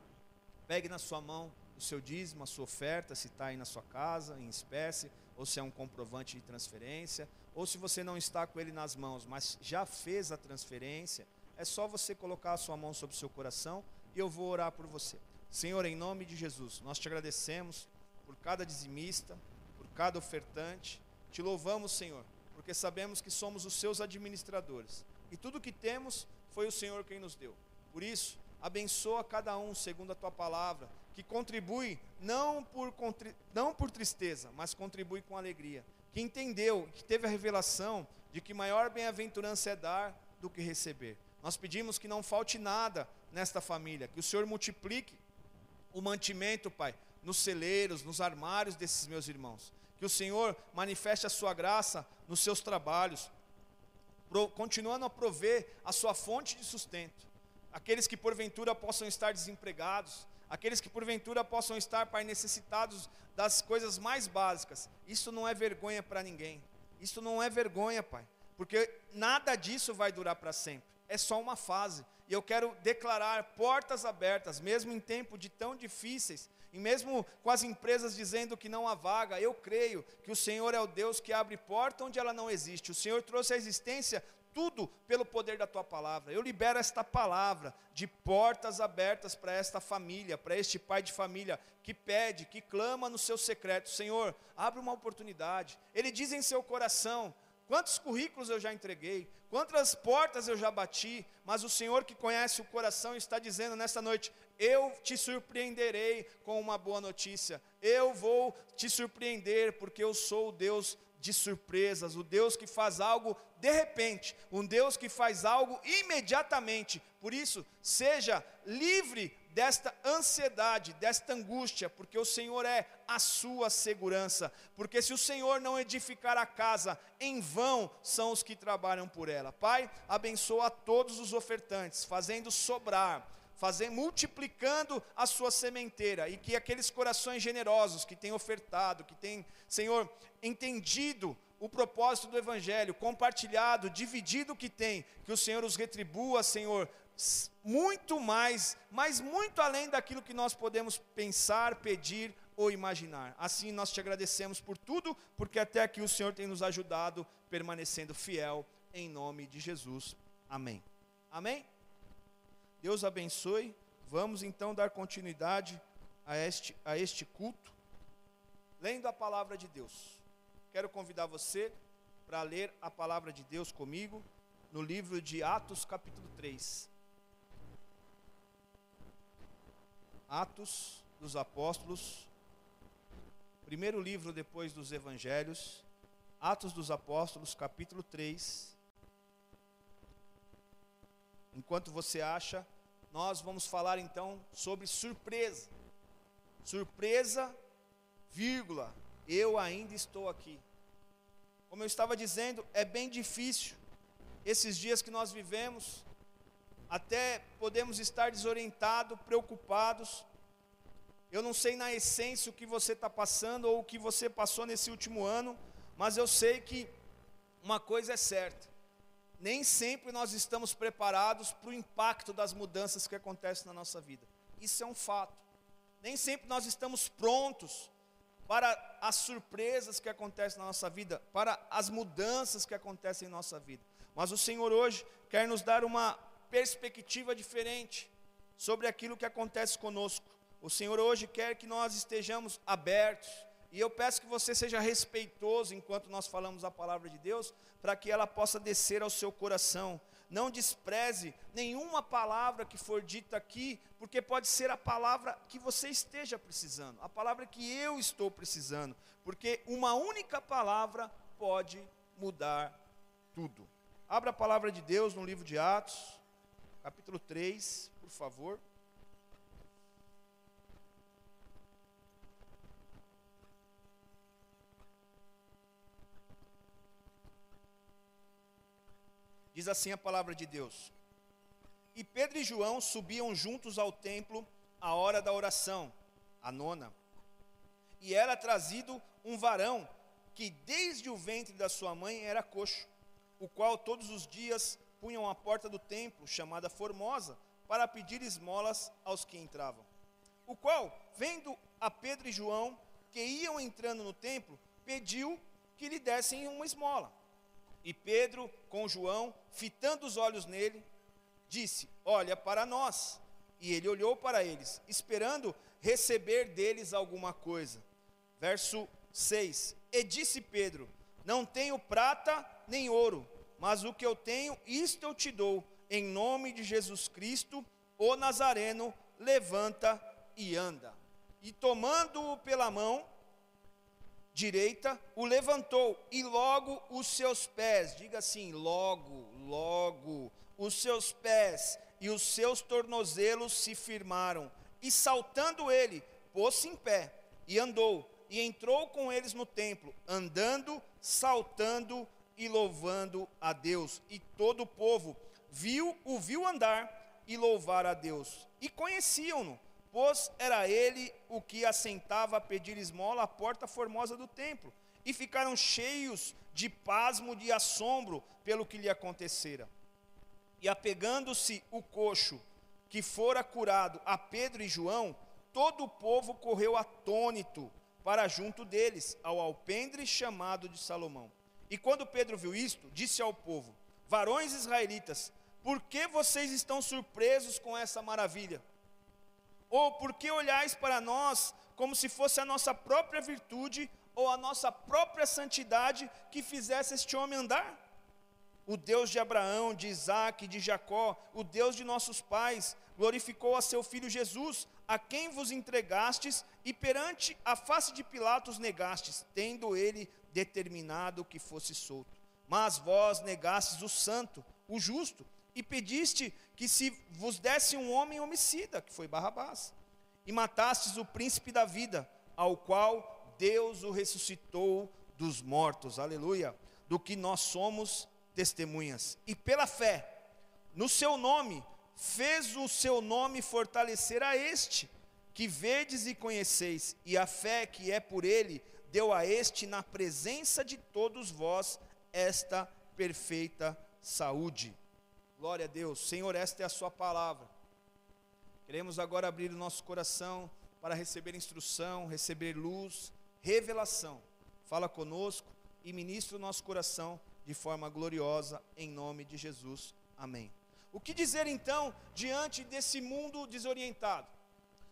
S1: Pegue na sua mão o seu dízimo, a sua oferta, se está aí na sua casa, em espécie, ou se é um comprovante de transferência, ou se você não está com ele nas mãos, mas já fez a transferência, é só você colocar a sua mão sobre o seu coração e eu vou orar por você. Senhor, em nome de Jesus, nós te agradecemos por cada dizimista, por cada ofertante. Te louvamos, Senhor, porque sabemos que somos os seus administradores. E tudo que temos foi o Senhor quem nos deu. Por isso, abençoa cada um segundo a tua palavra, que contribui não por, não por tristeza, mas contribui com alegria. Que entendeu, que teve a revelação de que maior bem-aventurança é dar do que receber. Nós pedimos que não falte nada nesta família, que o Senhor multiplique o mantimento, Pai, nos celeiros, nos armários desses meus irmãos. Que o Senhor manifeste a sua graça nos seus trabalhos, continuando a prover a sua fonte de sustento. Aqueles que porventura possam estar desempregados, aqueles que porventura possam estar, Pai, necessitados das coisas mais básicas. Isso não é vergonha para ninguém. Isso não é vergonha, Pai, porque nada disso vai durar para sempre. É só uma fase. E eu quero declarar portas abertas, mesmo em tempo de tão difíceis, e mesmo com as empresas dizendo que não há vaga, eu creio que o Senhor é o Deus que abre porta onde ela não existe. O Senhor trouxe à existência tudo pelo poder da tua palavra. Eu libero esta palavra de portas abertas para esta família, para este pai de família que pede, que clama no seu secreto: Senhor, abre uma oportunidade. Ele diz em seu coração: Quantos currículos eu já entreguei, quantas portas eu já bati, mas o Senhor que conhece o coração está dizendo nesta noite: Eu te surpreenderei com uma boa notícia, eu vou te surpreender, porque eu sou o Deus de surpresas, o Deus que faz algo de repente, um Deus que faz algo imediatamente. Por isso, seja livre desta ansiedade, desta angústia, porque o Senhor é a sua segurança. Porque se o Senhor não edificar a casa, em vão são os que trabalham por ela. Pai, abençoa a todos os ofertantes, fazendo sobrar fazendo, multiplicando a sua sementeira, e que aqueles corações generosos que têm ofertado, que têm, Senhor, entendido o propósito do Evangelho, compartilhado, dividido o que tem, que o Senhor os retribua, Senhor, muito mais, mas muito além daquilo que nós podemos pensar, pedir ou imaginar. Assim nós te agradecemos por tudo, porque até aqui o Senhor tem nos ajudado, permanecendo fiel, em nome de Jesus. Amém. Amém? Deus abençoe. Vamos então dar continuidade a este, a este culto, lendo a palavra de Deus. Quero convidar você para ler a palavra de Deus comigo no livro de Atos, capítulo 3. Atos dos Apóstolos, primeiro livro depois dos Evangelhos, Atos dos Apóstolos, capítulo 3. Enquanto você acha, nós vamos falar então sobre surpresa. Surpresa, vírgula, eu ainda estou aqui. Como eu estava dizendo, é bem difícil esses dias que nós vivemos, até podemos estar desorientados, preocupados. Eu não sei na essência o que você está passando ou o que você passou nesse último ano, mas eu sei que uma coisa é certa: nem sempre nós estamos preparados para o impacto das mudanças que acontecem na nossa vida. Isso é um fato. Nem sempre nós estamos prontos para as surpresas que acontecem na nossa vida, para as mudanças que acontecem em nossa vida. Mas o Senhor hoje quer nos dar uma perspectiva diferente sobre aquilo que acontece conosco. O Senhor hoje quer que nós estejamos abertos, e eu peço que você seja respeitoso enquanto nós falamos a palavra de Deus, para que ela possa descer ao seu coração. Não despreze nenhuma palavra que for dita aqui, porque pode ser a palavra que você esteja precisando, a palavra que eu estou precisando, porque uma única palavra pode mudar tudo. Abra a palavra de Deus no livro de Atos, capítulo 3, por favor. Diz assim a palavra de Deus: E Pedro e João subiam juntos ao templo à hora da oração, a nona. E era trazido um varão que desde o ventre da sua mãe era coxo, o qual todos os dias punham à porta do templo, chamada Formosa, para pedir esmolas aos que entravam. O qual, vendo a Pedro e João que iam entrando no templo, pediu que lhe dessem uma esmola. E Pedro, com João, fitando os olhos nele, disse: Olha para nós. E ele olhou para eles, esperando receber deles alguma coisa. Verso 6: E disse Pedro: Não tenho prata nem ouro, mas o que eu tenho, isto eu te dou. Em nome de Jesus Cristo, o Nazareno, levanta e anda. E tomando-o pela mão, direita, o levantou e logo os seus pés, diga assim, logo, logo, os seus pés e os seus tornozelos se firmaram. E saltando ele, pôs-se em pé e andou, e entrou com eles no templo, andando, saltando e louvando a Deus. E todo o povo viu, o viu andar e louvar a Deus. E conheciam-no pois era ele o que assentava a pedir esmola à porta formosa do templo, e ficaram cheios de pasmo de assombro pelo que lhe acontecera. E apegando-se o coxo que fora curado a Pedro e João, todo o povo correu atônito para junto deles, ao alpendre chamado de Salomão. E quando Pedro viu isto, disse ao povo: Varões israelitas, por que vocês estão surpresos com essa maravilha? Ou por que olhais para nós como se fosse a nossa própria virtude ou a nossa própria santidade que fizesse este homem andar? O Deus de Abraão, de Isaac, de Jacó, o Deus de nossos pais, glorificou a seu filho Jesus, a quem vos entregastes e perante a face de Pilatos negastes, tendo ele determinado que fosse solto. Mas vós negastes o santo, o justo, e pediste que se vos desse um homem homicida, que foi Barrabás, e matastes o príncipe da vida, ao qual Deus o ressuscitou dos mortos, aleluia, do que nós somos testemunhas. E pela fé, no seu nome, fez o seu nome fortalecer a este, que vedes e conheceis, e a fé que é por ele, deu a este, na presença de todos vós, esta perfeita saúde. Glória a Deus. Senhor, esta é a Sua palavra. Queremos agora abrir o nosso coração para receber instrução, receber luz, revelação. Fala conosco e ministra o nosso coração de forma gloriosa, em nome de Jesus. Amém. O que dizer então diante desse mundo desorientado?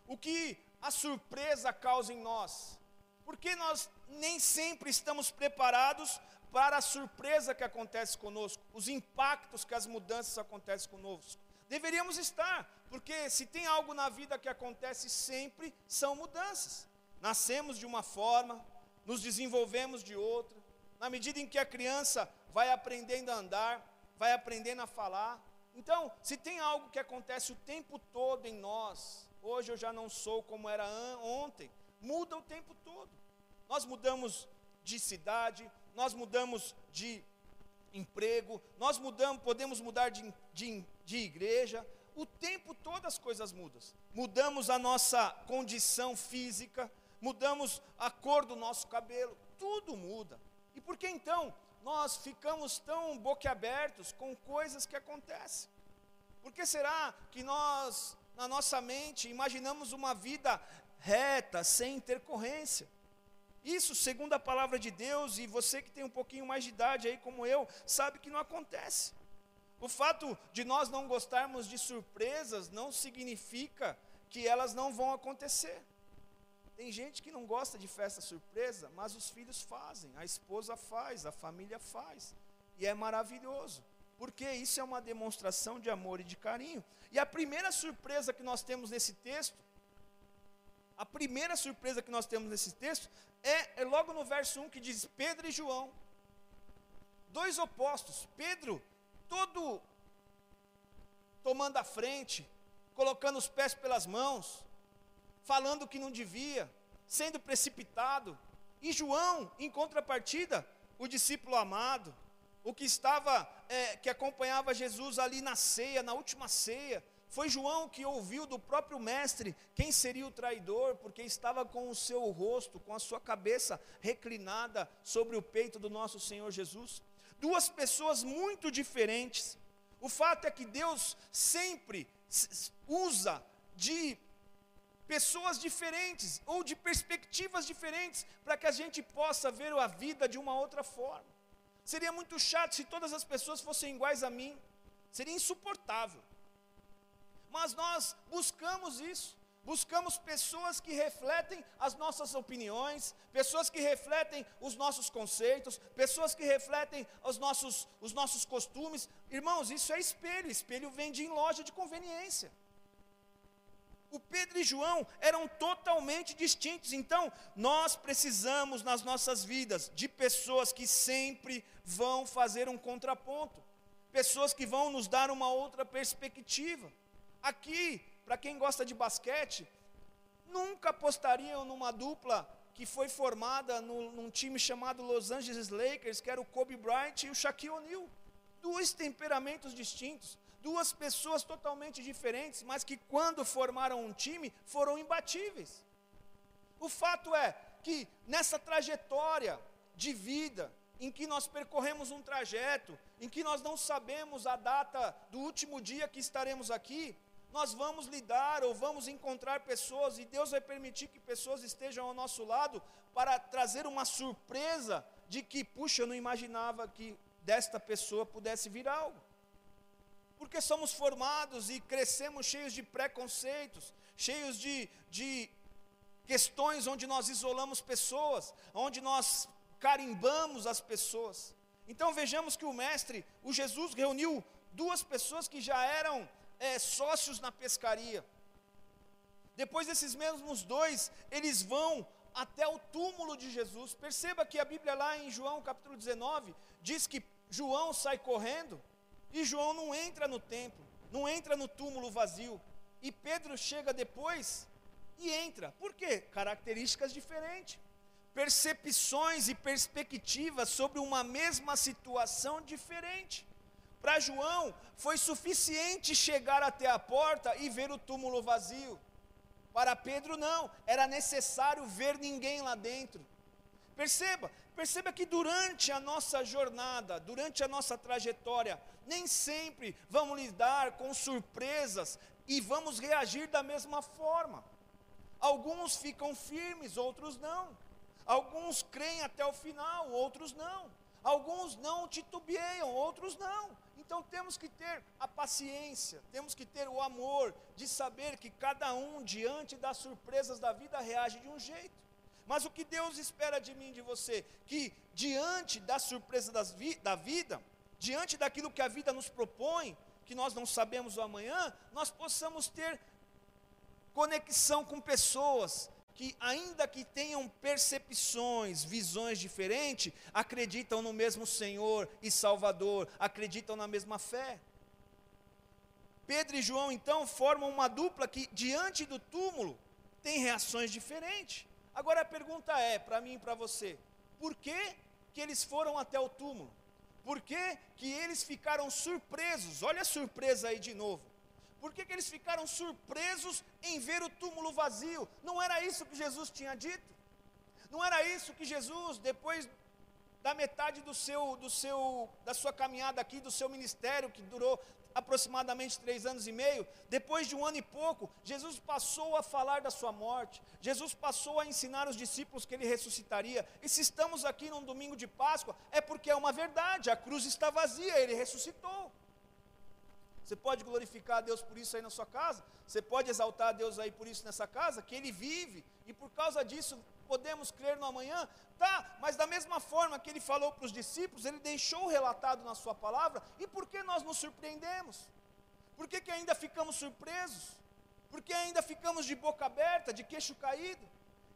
S1: O que a surpresa causa em nós? Porque nós nem sempre estamos preparados para a surpresa que acontece conosco, os impactos que as mudanças acontecem conosco. Deveríamos estar, porque se tem algo na vida que acontece sempre, são mudanças. Nascemos de uma forma, nos desenvolvemos de outra. Na medida em que a criança vai aprendendo a andar, vai aprendendo a falar. Então, se tem algo que acontece o tempo todo em nós, hoje eu já não sou como era ontem, muda o tempo todo. Nós mudamos de cidade, nós mudamos de emprego, nós mudamos, podemos mudar de, de, de igreja, o tempo todo as coisas mudam. Mudamos a nossa condição física, mudamos a cor do nosso cabelo, tudo muda. E por que então nós ficamos tão boquiabertos com coisas que acontecem? Por que será que nós, na nossa mente, imaginamos uma vida reta, sem intercorrência? Isso, segundo a palavra de Deus, e você que tem um pouquinho mais de idade aí como eu, sabe que não acontece. O fato de nós não gostarmos de surpresas não significa que elas não vão acontecer. Tem gente que não gosta de festa surpresa, mas os filhos fazem, a esposa faz, a família faz. E é maravilhoso, porque isso é uma demonstração de amor e de carinho. E a primeira surpresa que nós temos nesse texto, a primeira surpresa que nós temos nesse texto é, é logo no verso 1 que diz Pedro e João. Dois opostos. Pedro, todo tomando a frente, colocando os pés pelas mãos, falando que não devia, sendo precipitado. E João, em contrapartida, o discípulo amado, o que estava, é, que acompanhava Jesus ali na ceia, na última ceia, foi João que ouviu do próprio mestre quem seria o traidor, porque estava com o seu rosto, com a sua cabeça reclinada sobre o peito do nosso Senhor Jesus. Duas pessoas muito diferentes. O fato é que Deus sempre usa de pessoas diferentes ou de perspectivas diferentes para que a gente possa ver a vida de uma outra forma. Seria muito chato se todas as pessoas fossem iguais a mim. Seria insuportável. Mas nós buscamos isso. Buscamos pessoas que refletem as nossas opiniões, pessoas que refletem os nossos conceitos, pessoas que refletem os nossos, os nossos costumes. Irmãos, isso é espelho. Espelho vende em loja de conveniência. O Pedro e João eram totalmente distintos. Então, nós precisamos nas nossas vidas de pessoas que sempre vão fazer um contraponto, pessoas que vão nos dar uma outra perspectiva. Aqui, para quem gosta de basquete, nunca apostariam numa dupla que foi formada no, num time chamado Los Angeles Lakers, que era o Kobe Bryant e o Shaquille O'Neal. Dois temperamentos distintos, duas pessoas totalmente diferentes, mas que quando formaram um time foram imbatíveis. O fato é que nessa trajetória de vida, em que nós percorremos um trajeto, em que nós não sabemos a data do último dia que estaremos aqui, nós vamos lidar ou vamos encontrar pessoas, e Deus vai permitir que pessoas estejam ao nosso lado para trazer uma surpresa de que, puxa, eu não imaginava que desta pessoa pudesse vir algo porque somos formados e crescemos cheios de preconceitos, cheios de, de questões onde nós isolamos pessoas, onde nós carimbamos as pessoas. Então vejamos que o Mestre, o Jesus, reuniu duas pessoas que já eram é, sócios na pescaria. Depois desses mesmos dois, eles vão até o túmulo de Jesus. Perceba que a Bíblia lá em João capítulo 19 diz que João sai correndo e João não entra no templo, não entra no túmulo vazio. E Pedro chega depois e entra. Por quê? Características diferentes. Percepções e perspectivas sobre uma mesma situação diferente. Para João, foi suficiente chegar até a porta e ver o túmulo vazio. Para Pedro, não, era necessário ver ninguém lá dentro. Perceba, perceba que durante a nossa jornada, durante a nossa trajetória, nem sempre vamos lidar com surpresas e vamos reagir da mesma forma. Alguns ficam firmes, outros não. Alguns creem até o final, outros não. Alguns não titubeam, outros não. Então temos que ter a paciência, temos que ter o amor de saber que cada um, diante das surpresas da vida, reage de um jeito. Mas o que Deus espera de mim de você? Que diante da surpresa vi da vida, diante daquilo que a vida nos propõe, que nós não sabemos o amanhã, nós possamos ter conexão com pessoas que, ainda que tenham percepções, visões diferentes, acreditam no mesmo Senhor e Salvador, acreditam na mesma fé. Pedro e João, então, formam uma dupla que, diante do túmulo, tem reações diferentes. Agora a pergunta é, para mim e para você, por que, que eles foram até o túmulo? Por que, que eles ficaram surpresos? Olha a surpresa aí de novo. Por que, que eles ficaram surpresos em ver o túmulo vazio? Não era isso que Jesus tinha dito? Não era isso que Jesus, depois da metade do seu, do seu, da sua caminhada aqui, do seu ministério, que durou aproximadamente três anos e meio, depois de um ano e pouco, Jesus passou a falar da sua morte, Jesus passou a ensinar os discípulos que ele ressuscitaria. E se estamos aqui num domingo de Páscoa, é porque é uma verdade, a cruz está vazia, ele ressuscitou. Você pode glorificar a Deus por isso aí na sua casa, você pode exaltar a Deus aí por isso nessa casa, que Ele vive, e por causa disso podemos crer no amanhã, tá, mas da mesma forma que Ele falou para os discípulos, Ele deixou relatado na Sua palavra, e por que nós nos surpreendemos? Por que, que ainda ficamos surpresos? Por que ainda ficamos de boca aberta, de queixo caído?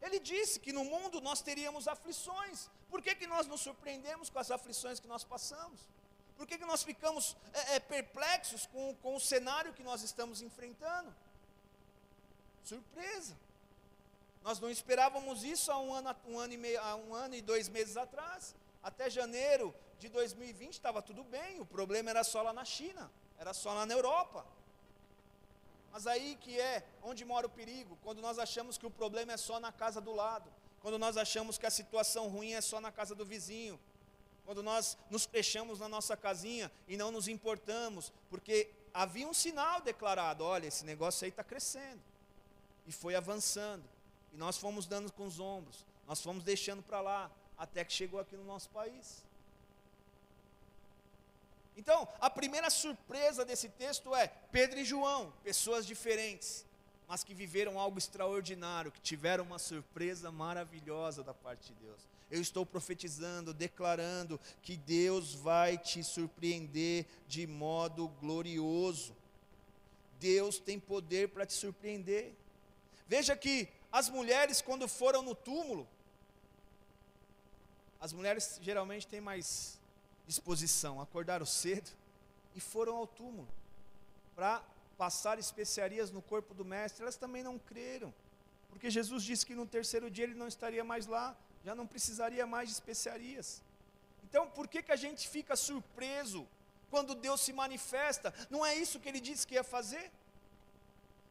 S1: Ele disse que no mundo nós teríamos aflições, por que, que nós nos surpreendemos com as aflições que nós passamos? Por que, que nós ficamos é, é, perplexos com, com o cenário que nós estamos enfrentando? Surpresa. Nós não esperávamos isso há um ano, um ano, e, meio, há um ano e dois meses atrás. Até janeiro de 2020 estava tudo bem, o problema era só lá na China, era só lá na Europa. Mas aí que é onde mora o perigo, quando nós achamos que o problema é só na casa do lado, quando nós achamos que a situação ruim é só na casa do vizinho, quando nós nos fechamos na nossa casinha e não nos importamos, porque havia um sinal declarado: olha, esse negócio aí está crescendo, e foi avançando, e nós fomos dando com os ombros, nós fomos deixando para lá, até que chegou aqui no nosso país. Então, a primeira surpresa desse texto é Pedro e João, pessoas diferentes, mas que viveram algo extraordinário, que tiveram uma surpresa maravilhosa da parte de Deus. Eu estou profetizando, declarando que Deus vai te surpreender de modo glorioso. Deus tem poder para te surpreender. Veja que as mulheres, quando foram no túmulo, as mulheres geralmente têm mais disposição, acordaram cedo e foram ao túmulo para passar especiarias no corpo do mestre. Elas também não creram, porque Jesus disse que no terceiro dia ele não estaria mais lá, já não precisaria mais de especiarias. Então, por que, que a gente fica surpreso quando Deus se manifesta? Não é isso que ele disse que ia fazer?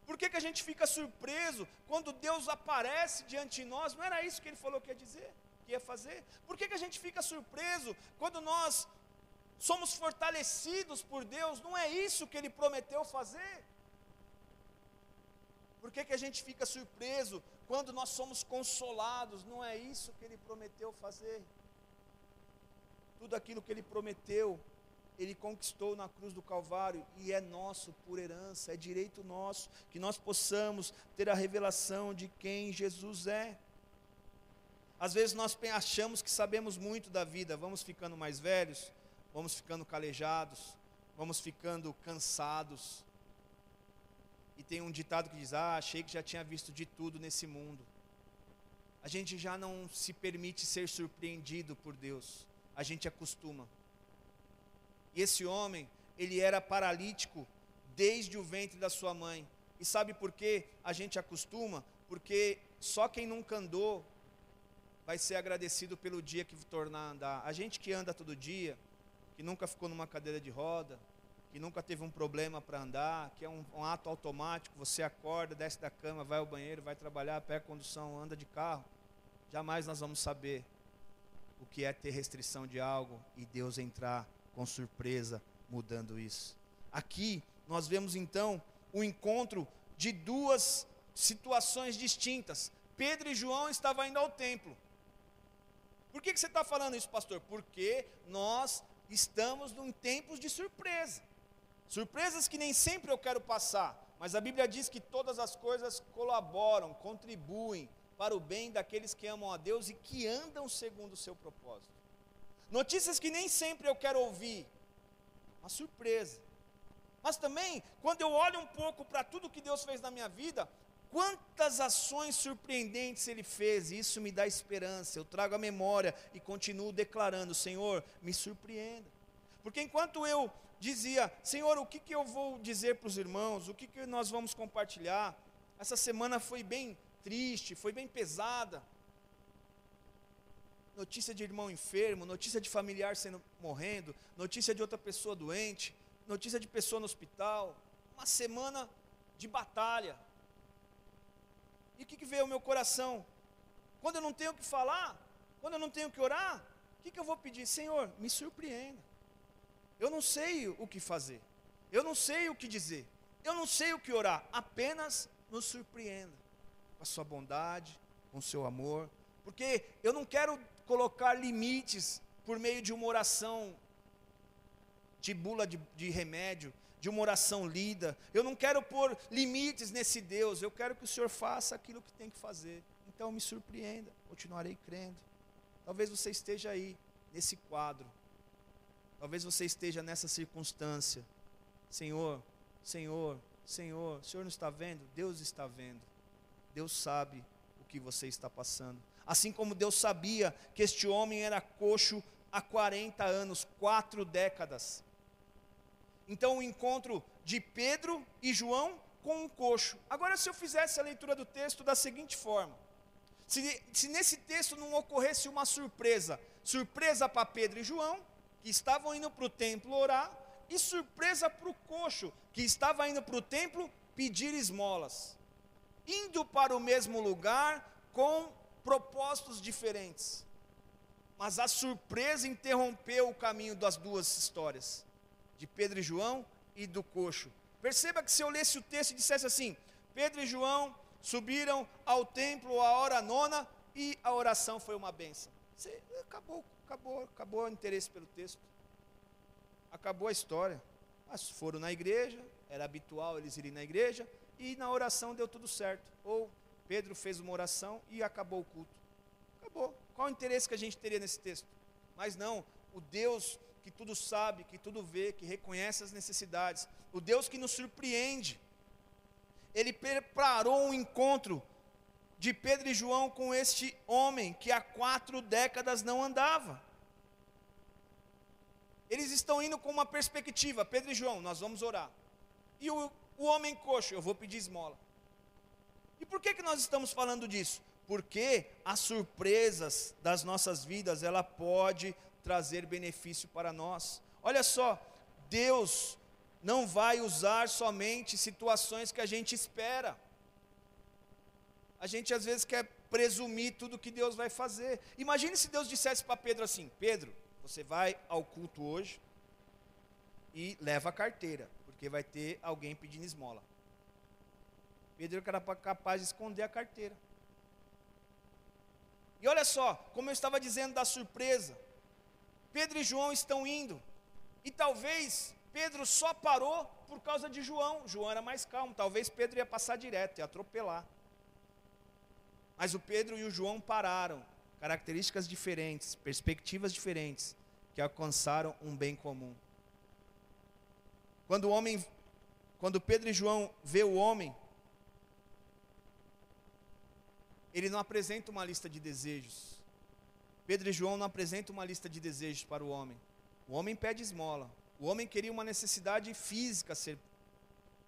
S1: Por que, que a gente fica surpreso quando Deus aparece diante de nós? Não era isso que ele falou que ia dizer, que ia fazer? Por que, que a gente fica surpreso quando nós somos fortalecidos por Deus? Não é isso que ele prometeu fazer? Por que, que a gente fica surpreso quando nós somos consolados? Não é isso que ele prometeu fazer? Tudo aquilo que ele prometeu, ele conquistou na cruz do Calvário e é nosso por herança, é direito nosso que nós possamos ter a revelação de quem Jesus é. Às vezes nós achamos que sabemos muito da vida, vamos ficando mais velhos, vamos ficando calejados, vamos ficando cansados. E tem um ditado que diz: Ah, achei que já tinha visto de tudo nesse mundo. A gente já não se permite ser surpreendido por Deus, a gente acostuma. E esse homem, ele era paralítico desde o ventre da sua mãe. E sabe por que a gente acostuma? Porque só quem nunca andou vai ser agradecido pelo dia que tornar a andar. A gente que anda todo dia, que nunca ficou numa cadeira de roda, que nunca teve um problema para andar, que é um, um ato automático, você acorda, desce da cama, vai ao banheiro, vai trabalhar, pega condução, anda de carro. Jamais nós vamos saber o que é ter restrição de algo e Deus entrar com surpresa mudando isso. Aqui nós vemos então o encontro de duas situações distintas. Pedro e João estavam indo ao templo. Por que, que você está falando isso, pastor? Porque nós estamos em tempos de surpresa. Surpresas que nem sempre eu quero passar, mas a Bíblia diz que todas as coisas colaboram, contribuem para o bem daqueles que amam a Deus e que andam segundo o seu propósito. Notícias que nem sempre eu quero ouvir, uma surpresa. Mas também, quando eu olho um pouco para tudo que Deus fez na minha vida, quantas ações surpreendentes Ele fez, e isso me dá esperança. Eu trago a memória e continuo declarando: Senhor, me surpreenda. Porque enquanto eu dizia, Senhor, o que, que eu vou dizer para os irmãos, o que, que nós vamos compartilhar, essa semana foi bem triste, foi bem pesada. Notícia de irmão enfermo, notícia de familiar sendo morrendo, notícia de outra pessoa doente, notícia de pessoa no hospital. Uma semana de batalha. E o que, que veio ao meu coração? Quando eu não tenho o que falar, quando eu não tenho o que orar, o que, que eu vou pedir? Senhor, me surpreenda. Eu não sei o que fazer. eu não sei o que dizer, eu não sei o que orar, apenas nos surpreenda com a sua bondade, com o seu amor, porque eu não quero colocar limites por meio de uma oração de bula de, de remédio, de uma oração lida. Eu não quero pôr limites nesse Deus, eu quero que o Senhor faça aquilo que tem que fazer. Então me surpreenda, continuarei crendo. Talvez você esteja aí, nesse quadro. Talvez você esteja nessa circunstância. Senhor, Senhor, Senhor, o Senhor não está vendo? Deus está vendo. Deus sabe o que você está passando. Assim como Deus sabia que este homem era coxo há 40 anos, quatro décadas. Então o encontro de Pedro e João com um coxo. Agora, se eu fizesse a leitura do texto da seguinte forma: se, se nesse texto não ocorresse uma surpresa, surpresa para Pedro e João, que estavam indo para o templo orar, e surpresa para o coxo, que estava indo para o templo pedir esmolas, indo para o mesmo lugar com propósitos diferentes. Mas a surpresa interrompeu o caminho das duas histórias, de Pedro e João e do coxo. Perceba que se eu lesse o texto e dissesse assim: Pedro e João subiram ao templo à hora nona e a oração foi uma benção. Você, acabou, acabou, acabou o interesse pelo texto. Acabou a história. Mas foram na igreja, era habitual eles irem na igreja, e na oração deu tudo certo. Ou Pedro fez uma oração e acabou o culto. Acabou. Qual o interesse que a gente teria nesse texto? Mas não, o Deus que tudo sabe, que tudo vê, que reconhece as necessidades, o Deus que nos surpreende, ele preparou um encontro de Pedro e João com este homem que há quatro décadas não andava. Eles estão indo com uma perspectiva, Pedro e João, nós vamos orar. E o, o homem coxo, eu vou pedir esmola. E por que, que nós estamos falando disso? Porque as surpresas das nossas vidas, ela pode trazer benefício para nós. Olha só, Deus não vai usar somente situações que a gente espera. A gente às vezes quer presumir tudo que Deus vai fazer. Imagine se Deus dissesse para Pedro assim: Pedro, você vai ao culto hoje e leva a carteira, porque vai ter alguém pedindo esmola. Pedro era capaz de esconder a carteira. E olha só, como eu estava dizendo da surpresa, Pedro e João estão indo, e talvez Pedro só parou por causa de João. João era mais calmo, talvez Pedro ia passar direto, ia atropelar. Mas o Pedro e o João pararam, características diferentes, perspectivas diferentes, que alcançaram um bem comum. Quando o homem, quando Pedro e João vê o homem, ele não apresenta uma lista de desejos. Pedro e João não apresentam uma lista de desejos para o homem. O homem pede esmola. O homem queria uma necessidade física ser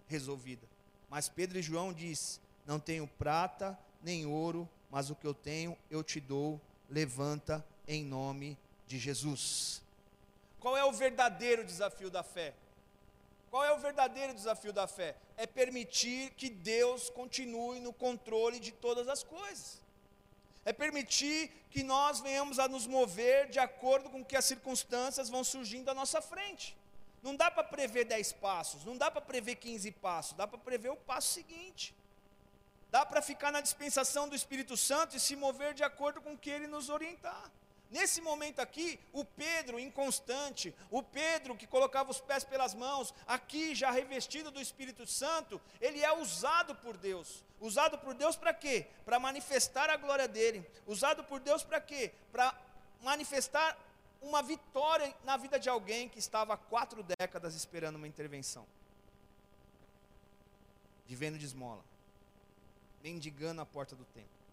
S1: resolvida. Mas Pedro e João diz: "Não tenho prata nem ouro, mas o que eu tenho eu te dou. Levanta em nome de Jesus." Qual é o verdadeiro desafio da fé? Qual é o verdadeiro desafio da fé? É permitir que Deus continue no controle de todas as coisas. É permitir que nós venhamos a nos mover de acordo com que as circunstâncias vão surgindo à nossa frente. Não dá para prever 10 passos, não dá para prever 15 passos, dá para prever o passo seguinte. Dá para ficar na dispensação do Espírito Santo e se mover de acordo com o que ele nos orientar. Nesse momento aqui, o Pedro inconstante, o Pedro que colocava os pés pelas mãos, aqui já revestido do Espírito Santo, ele é usado por Deus. Usado por Deus para quê? Para manifestar a glória dele. Usado por Deus para quê? Para manifestar uma vitória na vida de alguém que estava há quatro décadas esperando uma intervenção. Vivendo de esmola. Mendigando a porta do templo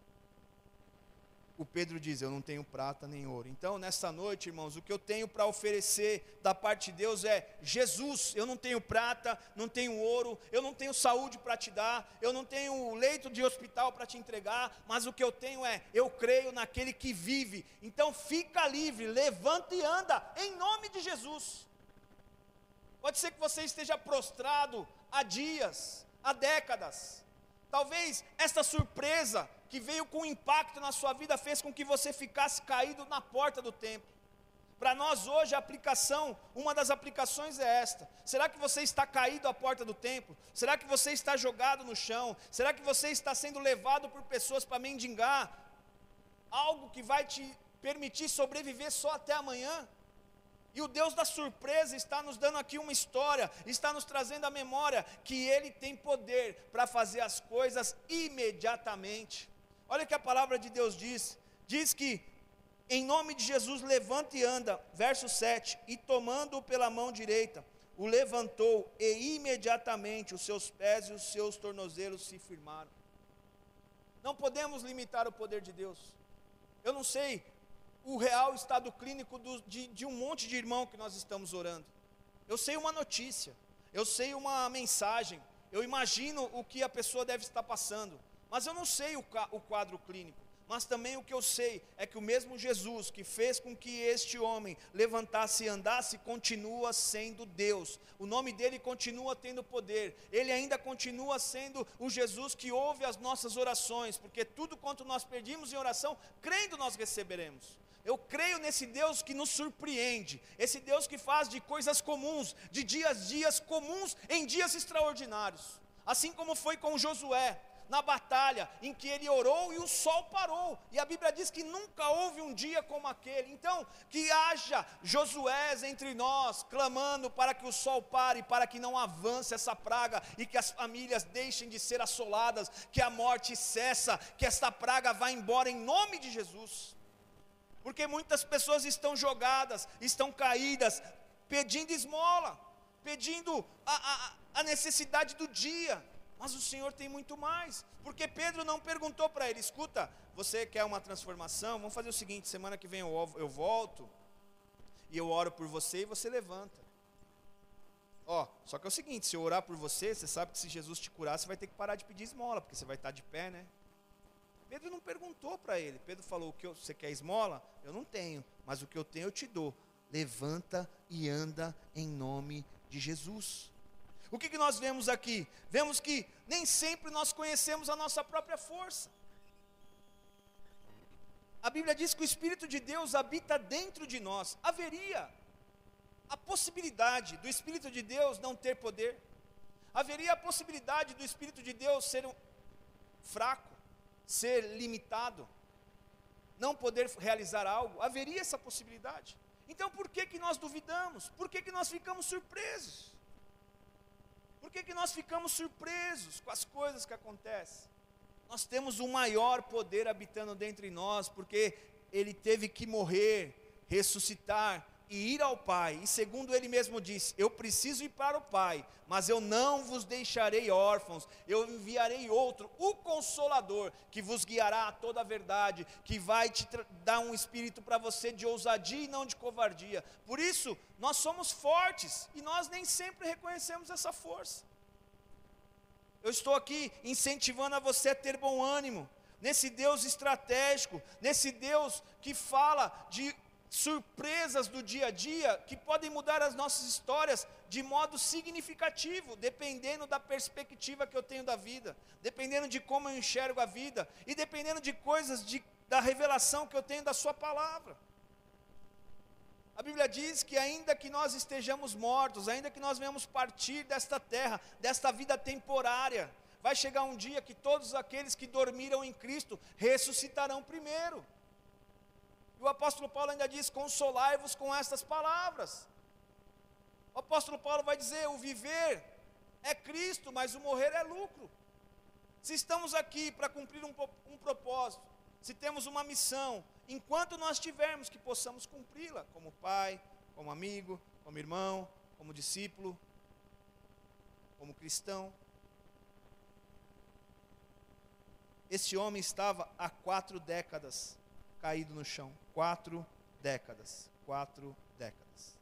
S1: o Pedro diz: Eu não tenho prata nem ouro. Então, nessa noite, irmãos, o que eu tenho para oferecer da parte de Deus é Jesus. Eu não tenho prata, não tenho ouro, eu não tenho saúde para te dar, eu não tenho leito de hospital para te entregar, mas o que eu tenho é: eu creio naquele que vive. Então, fica livre, levanta e anda, em nome de Jesus. Pode ser que você esteja prostrado há dias, há décadas. Talvez esta surpresa que veio com impacto na sua vida fez com que você ficasse caído na porta do templo. Para nós hoje a aplicação, uma das aplicações é esta. Será que você está caído à porta do templo? Será que você está jogado no chão? Será que você está sendo levado por pessoas para mendigar? Algo que vai te permitir sobreviver só até amanhã? E o Deus da surpresa está nos dando aqui uma história, está nos trazendo a memória que Ele tem poder para fazer as coisas imediatamente. Olha o que a palavra de Deus diz: diz que, em nome de Jesus, levanta e anda, verso 7, e tomando-o pela mão direita, o levantou, e imediatamente os seus pés e os seus tornozelos se firmaram. Não podemos limitar o poder de Deus. Eu não sei o real estado clínico do- de, de um monte de irmão que nós estamos orando. Eu sei uma notícia, eu sei uma mensagem, eu imagino o que a pessoa deve estar passando, mas eu não sei o, o quadro clínico. Mas também o que eu sei é que o mesmo Jesus que fez com que este homem levantasse e andasse, continua sendo Deus. O nome dele continua tendo poder. Ele ainda continua sendo o Jesus que ouve as nossas orações, porque tudo quanto nós pedimos em oração, crendo nós receberemos. Eu creio nesse Deus que nos surpreende, esse Deus que faz de coisas comuns, de dias dias comuns em dias extraordinários. Assim como foi com Josué, na batalha em que ele orou e o sol parou. E a Bíblia diz que nunca houve um dia como aquele. Então, que haja Josués entre nós, clamando para que o sol pare, para que não avance essa praga e que as famílias deixem de ser assoladas, que a morte cessa, que esta praga vá embora em nome de Jesus. Porque muitas pessoas estão jogadas, estão caídas, pedindo esmola, pedindo a, a, a necessidade do dia. Mas o Senhor tem muito mais. Porque Pedro não perguntou para ele: escuta, você quer uma transformação? Vamos fazer o seguinte: semana que vem eu, volto e eu oro por você e você levanta. Ó, só que é o seguinte: se eu orar por você, você sabe que se Jesus te curar, você vai ter que parar de pedir esmola, porque você vai estar de pé, né? Pedro não perguntou para ele. Pedro falou: o que eu- você quer esmola? Eu não tenho, mas o que eu tenho eu te dou. Levanta e anda em nome de Jesus. O que, que nós vemos aqui? Vemos que nem sempre nós conhecemos a nossa própria força. A Bíblia diz que o Espírito de Deus habita dentro de nós. Haveria a possibilidade do Espírito de Deus não ter poder? Haveria a possibilidade do Espírito de Deus ser um fraco, ser limitado, não poder realizar algo? Haveria essa possibilidade. Então por que, que nós duvidamos? Por que, que nós ficamos surpresos? Por que, que nós ficamos surpresos com as coisas que acontecem? Nós temos o maior poder habitando dentro de nós, porque ele teve que morrer, ressuscitar e ir ao Pai. E segundo ele mesmo disse: Eu preciso ir para o Pai, mas eu não vos deixarei órfãos, eu enviarei outro, o Consolador, que vos guiará a toda a verdade, que vai te dar um espírito para você de ousadia e não de covardia. Por isso, nós somos fortes e nós nem sempre reconhecemos essa força. Eu estou aqui incentivando a você a ter bom ânimo, nesse Deus estratégico, nesse Deus que fala de surpresas do dia a dia que podem mudar as nossas histórias de modo significativo, dependendo da perspectiva que eu tenho da vida, dependendo de como eu enxergo a vida e dependendo de coisas de, da revelação que eu tenho da Sua palavra. A Bíblia diz que ainda que nós estejamos mortos, ainda que nós venhamos partir desta terra, desta vida temporária, vai chegar um dia que todos aqueles que dormiram em Cristo ressuscitarão primeiro. E o apóstolo Paulo ainda diz: consolai-vos com estas palavras. O apóstolo Paulo vai dizer: o viver é Cristo, mas o morrer é lucro. Se estamos aqui para cumprir um, um propósito, se temos uma missão, enquanto nós tivermos que possamos cumpri-la, como pai, como amigo, como irmão, como discípulo, como cristão. Esse homem estava há quatro décadas caído no chão. Quatro décadas. Quatro décadas.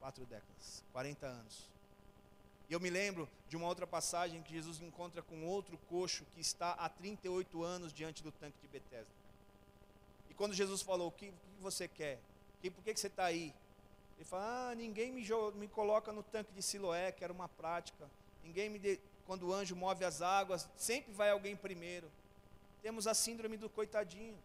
S1: Quatro décadas. 40 anos. E eu me lembro de uma outra passagem que Jesus encontra com outro coxo que está há 38 anos diante do tanque de Betesda. E quando Jesus falou, o que, você quer? Que, por que, que você está aí? Ele fala, ah, ninguém me, me coloca no tanque de Siloé, que era uma prática. Ninguém me... De... Quando o anjo move as águas, sempre vai alguém primeiro. Temos a síndrome do coitadinho.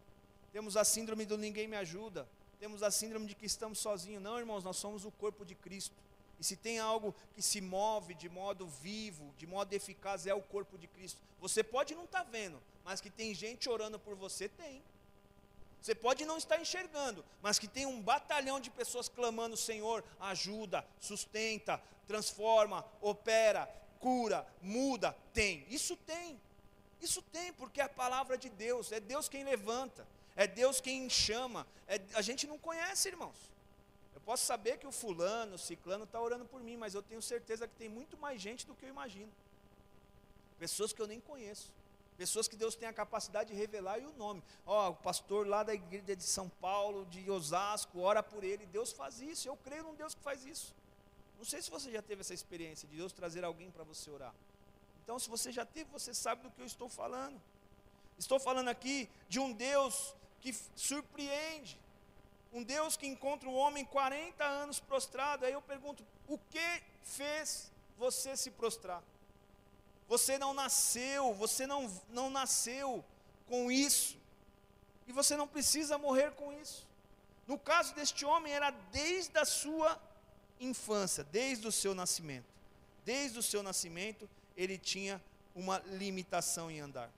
S1: Temos a síndrome do ninguém me ajuda. temos a síndrome de que estamos sozinhos. Não, irmãos, nós somos o corpo de Cristo. E se tem algo que se move de modo vivo, de modo eficaz, é o corpo de Cristo. Você pode não estar vendo, mas que tem gente orando por você, tem. Você pode não estar enxergando, mas que tem um batalhão de pessoas clamando: Senhor, ajuda, sustenta, transforma, opera, cura, muda. Tem, isso tem. Isso tem, porque é a palavra de Deus, é Deus quem levanta, é Deus quem chama. É, a gente não conhece, irmãos. Eu posso saber que o fulano, o ciclano está orando por mim, mas eu tenho certeza que tem muito mais gente do que eu imagino. Pessoas que eu nem conheço. Pessoas que Deus tem a capacidade de revelar e o nome. Ó, o pastor lá da igreja de São Paulo, de Osasco, ora por ele. Deus faz isso. Eu creio num Deus que faz isso. Não sei se você já teve essa experiência de Deus trazer alguém para você orar. Então, se você já teve, você sabe do que eu estou falando. Estou falando aqui de um Deus que surpreende. Um Deus que encontra o homem 40 anos prostrado. Aí eu pergunto: o que fez você se prostrar? Você não nasceu, você não, não nasceu com isso. E você não precisa morrer com isso. No caso deste homem, era desde a sua infância, desde o seu nascimento. Desde o seu nascimento, ele tinha uma limitação em andar.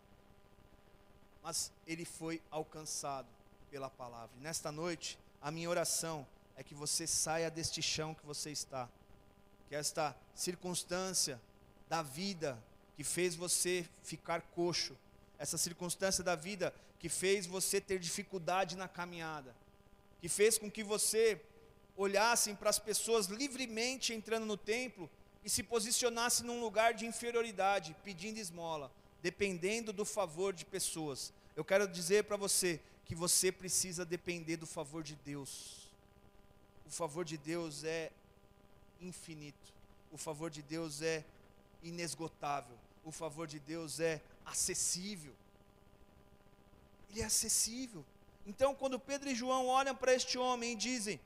S1: Mas ele foi alcançado pela palavra. E nesta noite, a minha oração é que você saia deste chão que você está. Que esta circunstância da vida que fez você ficar coxo, essa circunstância da vida que fez você ter dificuldade na caminhada, que fez com que você olhasse para as pessoas livremente entrando no templo e se posicionasse num lugar de inferioridade, pedindo esmola, dependendo do favor de pessoas. Eu quero dizer para você que você precisa depender do favor de Deus. O favor de Deus é infinito. O favor de Deus é inesgotável. O favor de Deus é acessível. Ele é acessível. Então, quando Pedro e João olham para este homem e dizem: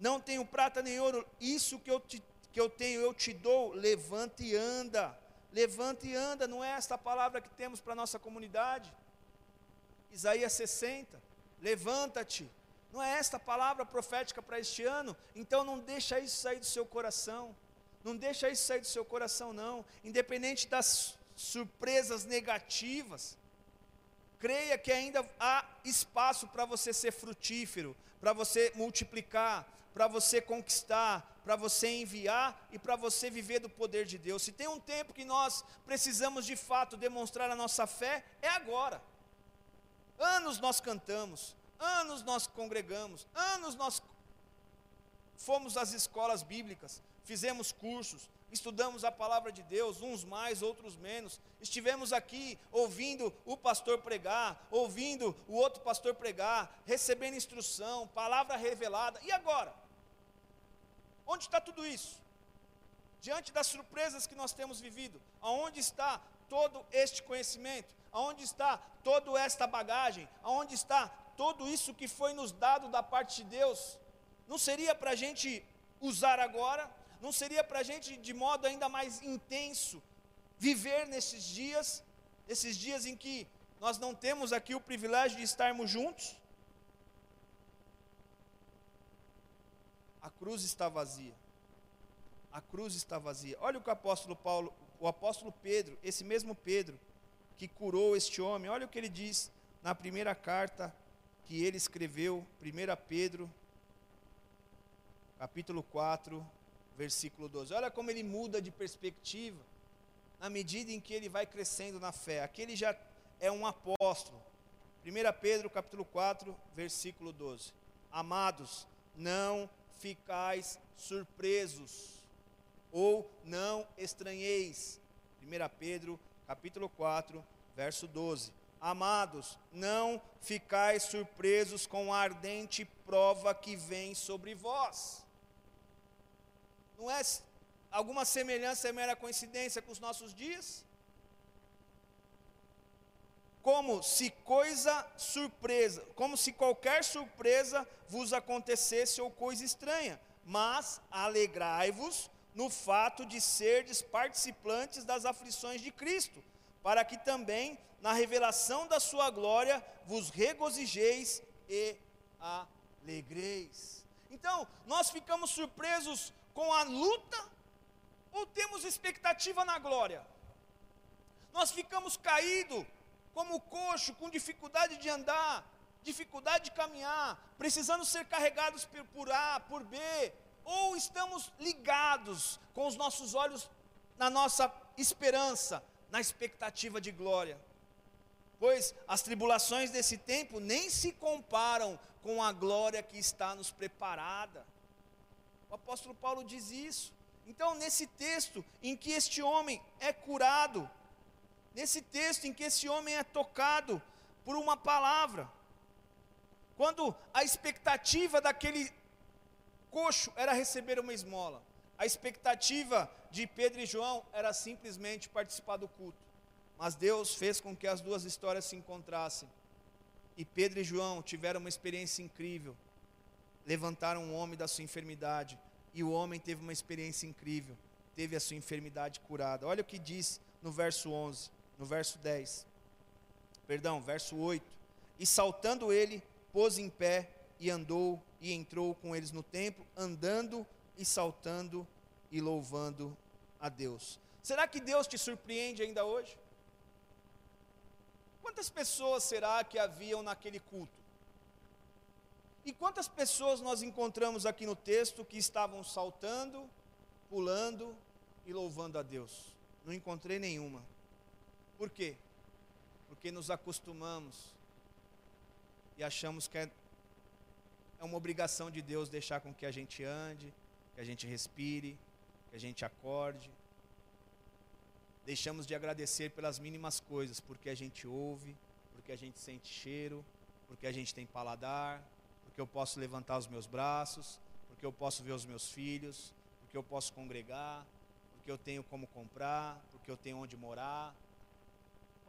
S1: Não tenho prata nem ouro, isso que eu, te, que eu tenho eu te dou, levanta e anda. Levanta e anda, não é esta palavra que temos para a nossa comunidade? Isaías 60, levanta-te. Não é esta palavra profética para este ano? Então não deixa isso sair do seu coração. Não deixa isso sair do seu coração, não. Independente das surpresas negativas, creia que ainda há espaço para você ser frutífero, para você multiplicar, para você conquistar, para você enviar e para você viver do poder de Deus. Se tem um tempo que nós precisamos de fato demonstrar a nossa fé, é agora. Anos nós cantamos, anos nós congregamos, anos nós fomos às escolas bíblicas, fizemos cursos, estudamos a palavra de Deus, uns mais, outros menos. Estivemos aqui ouvindo o pastor pregar, ouvindo o outro pastor pregar, recebendo instrução, palavra revelada. E agora? Onde está tudo isso? Diante das surpresas que nós temos vivido, aonde está todo este conhecimento? Aonde está toda esta bagagem? Aonde está todo isso que foi nos dado da parte de Deus? Não seria para a gente usar agora? Não seria para a gente, de modo ainda mais intenso, viver nesses dias, nesses dias em que nós não temos aqui o privilégio de estarmos juntos? A cruz está vazia. A cruz está vazia. Olha o que o apóstolo Paulo, o apóstolo Pedro, esse mesmo Pedro que curou este homem, olha o que ele diz na primeira carta que ele escreveu, 1 Pedro, capítulo 4, versículo 12. Olha como ele muda de perspectiva na medida em que ele vai crescendo na fé. Aqui ele já é um apóstolo. 1 Pedro, capítulo 4, versículo 12. Amados, não ficais surpresos ou não estranheis. 1 Pedro, capítulo 4, verso 12. Amados, não ficais surpresos com a ardente prova que vem sobre vós. Não é alguma semelhança, é mera coincidência com os nossos dias? Como se coisa surpresa, como se qualquer surpresa vos acontecesse ou coisa estranha, mas alegrai-vos no fato de serdes participantes das aflições de Cristo, para que também na revelação da sua glória vos regozijeis e alegreis. Então, nós ficamos surpresos com a luta ou temos expectativa na glória? Nós ficamos caídos como coxo, com dificuldade de andar, dificuldade de caminhar, precisando ser carregados por A, por B, ou estamos ligados com os nossos olhos na nossa esperança, na expectativa de glória. Pois as tribulações desse tempo nem se comparam com a glória que está nos preparada. O apóstolo Paulo diz isso. Então, nesse texto em que este homem é curado, nesse texto em que esse homem é tocado por uma palavra, quando a expectativa daquele coxo era receber uma esmola, a expectativa de Pedro e João era simplesmente participar do culto. Mas Deus fez com que as duas histórias se encontrassem. E Pedro e João tiveram uma experiência incrível. Levantaram um homem da sua enfermidade. E o homem teve uma experiência incrível. Teve a sua enfermidade curada. Olha o que diz no verso 11, no verso 10. Perdão, verso 8. E saltando ele, pôs em pé e andou e entrou com eles no templo, andando e saltando e louvando a Deus. Será que Deus te surpreende ainda hoje? Quantas pessoas será que haviam naquele culto? E quantas pessoas nós encontramos aqui no texto que estavam saltando, pulando e louvando a Deus? Não encontrei nenhuma. Por quê? Porque nos acostumamos e achamos que é, é uma obrigação de Deus deixar com que a gente ande, que a gente respire, que a gente acorde. Deixamos de agradecer pelas mínimas coisas, porque a gente ouve, porque a gente sente cheiro, porque a gente tem paladar, porque eu posso levantar os meus braços, porque eu posso ver os meus filhos, porque eu posso congregar, porque eu tenho como comprar, porque eu tenho onde morar.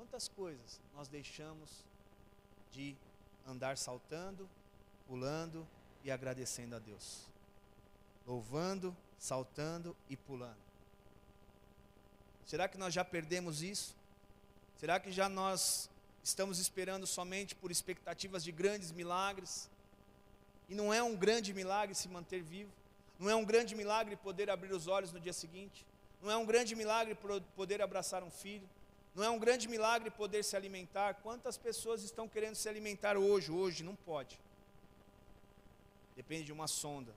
S1: Quantas coisas nós deixamos de andar saltando, pulando e agradecendo a Deus? Louvando, saltando e pulando. Será que nós já perdemos isso? Será que já nós estamos esperando somente por expectativas de grandes milagres? E não é um grande milagre se manter vivo? Não é um grande milagre poder abrir os olhos no dia seguinte? Não é um grande milagre poder abraçar um filho? Não é um grande milagre poder se alimentar? Quantas pessoas estão querendo se alimentar hoje? Hoje não pode. Depende de uma sonda,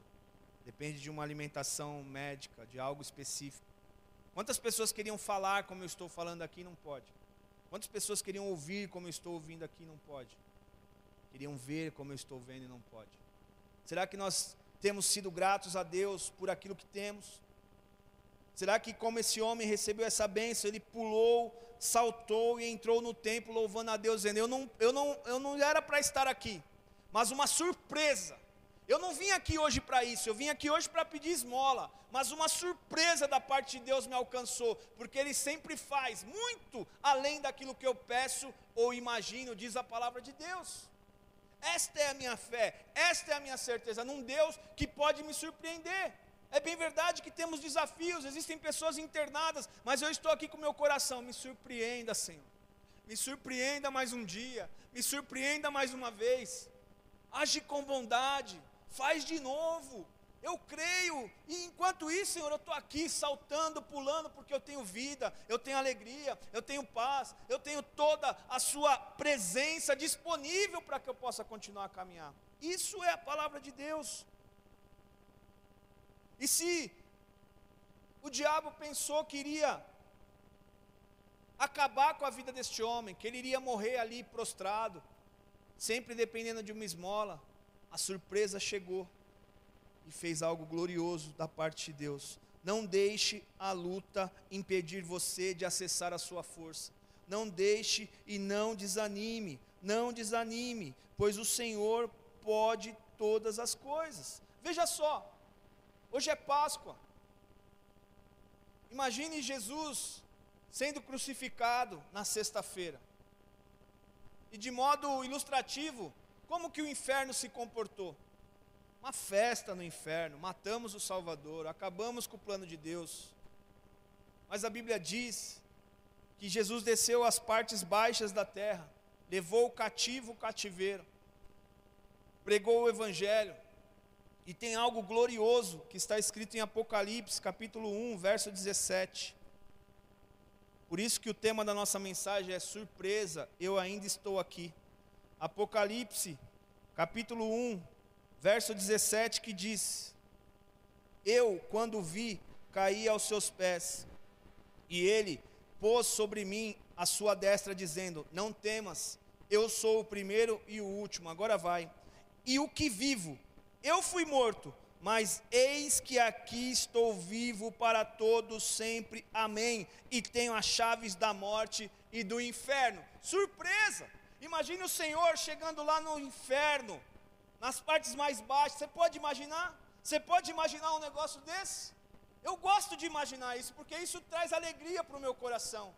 S1: depende de uma alimentação médica, de algo específico. Quantas pessoas queriam falar como eu estou falando aqui? Não pode. Quantas pessoas queriam ouvir como eu estou ouvindo aqui? Não pode. Queriam ver como eu estou vendo e não pode. Será que nós temos sido gratos a Deus por aquilo que temos? Será que, como esse homem recebeu essa bênção, ele pulou, saltou e entrou no templo louvando a Deus, dizendo: Eu não, eu não, eu não era para estar aqui, mas uma surpresa. Eu não vim aqui hoje para isso, eu vim aqui hoje para pedir esmola, mas uma surpresa da parte de Deus me alcançou, porque Ele sempre faz muito além daquilo que eu peço ou imagino, diz a palavra de Deus. Esta é a minha fé, esta é a minha certeza num Deus que pode me surpreender. É bem verdade que temos desafios, existem pessoas internadas, mas eu estou aqui com meu coração. Me surpreenda, Senhor. Me surpreenda mais um dia, me surpreenda mais uma vez. Age com bondade, faz de novo. Eu creio, e enquanto isso, Senhor, eu estou aqui saltando, pulando, porque eu tenho vida, eu tenho alegria, eu tenho paz, eu tenho toda a Sua presença disponível para que eu possa continuar a caminhar. Isso é a palavra de Deus. E se o diabo pensou que iria acabar com a vida deste homem, que ele iria morrer ali prostrado, sempre dependendo de uma esmola, a surpresa chegou e fez algo glorioso da parte de Deus. Não deixe a luta impedir você de acessar a sua força. Não deixe e não desanime, não desanime, pois o Senhor pode todas as coisas. Veja só, hoje é Páscoa. Imagine Jesus sendo crucificado na sexta-feira. E de modo ilustrativo, como que o inferno se comportou? Uma festa no inferno, matamos o Salvador, acabamos com o plano de Deus. Mas a Bíblia diz que Jesus desceu às partes baixas da terra, levou o cativo o cativeiro. pregou o evangelho. E tem algo glorioso que está escrito em Apocalipse, capítulo 1, verso 17. Por isso que o tema da nossa mensagem é surpresa, eu ainda estou aqui. Apocalipse, capítulo 1, verso 17, que diz: Eu, quando vi, caí aos seus pés, e ele pôs sobre mim a sua destra, dizendo: Não temas, eu sou o primeiro e o último, agora vai. E o que vivo, eu fui morto, mas eis que aqui estou vivo para todos sempre, amém. E tenho as chaves da morte e do inferno. Surpresa! Imagine o Senhor chegando lá no inferno, nas partes mais baixas. Você pode imaginar? Você pode imaginar um negócio desse? Eu gosto de imaginar isso, porque isso traz alegria para o meu coração.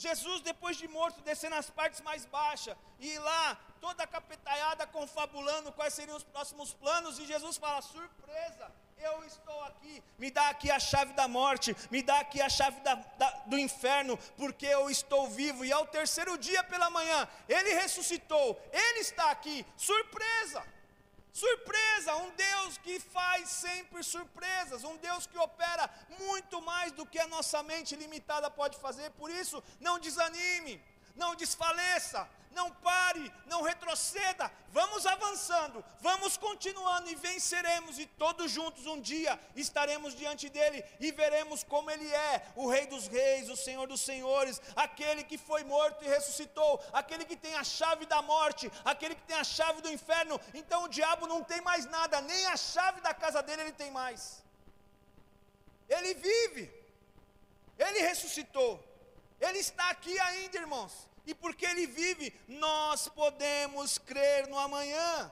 S1: Jesus, depois de morto, descer nas partes mais baixas, e lá, toda capetaiada, confabulando quais seriam os próximos planos, e Jesus fala: surpresa, eu estou aqui, me dá aqui a chave da morte, me dá aqui a chave da- da- do inferno, porque eu estou vivo, e ao terceiro dia pela manhã, ele ressuscitou, ele está aqui, surpresa. Surpresa, um Deus que faz sempre surpresas, um Deus que opera muito mais do que a nossa mente limitada pode fazer. Por isso, não desanime, não desfaleça, não pare, não retroceda. Vamos avançando, vamos continuando e venceremos e todos juntos um dia estaremos diante dele e veremos como ele é, o rei dos reis, o senhor dos senhores, aquele que foi morto e ressuscitou, aquele que tem a chave da morte, aquele que tem a chave do inferno. Então o diabo não tem mais nada, nem a chave da casa dele ele tem mais. Ele vive. Ele ressuscitou. Ele está aqui ainda, irmãos. E porque ele vive, nós podemos crer no amanhã.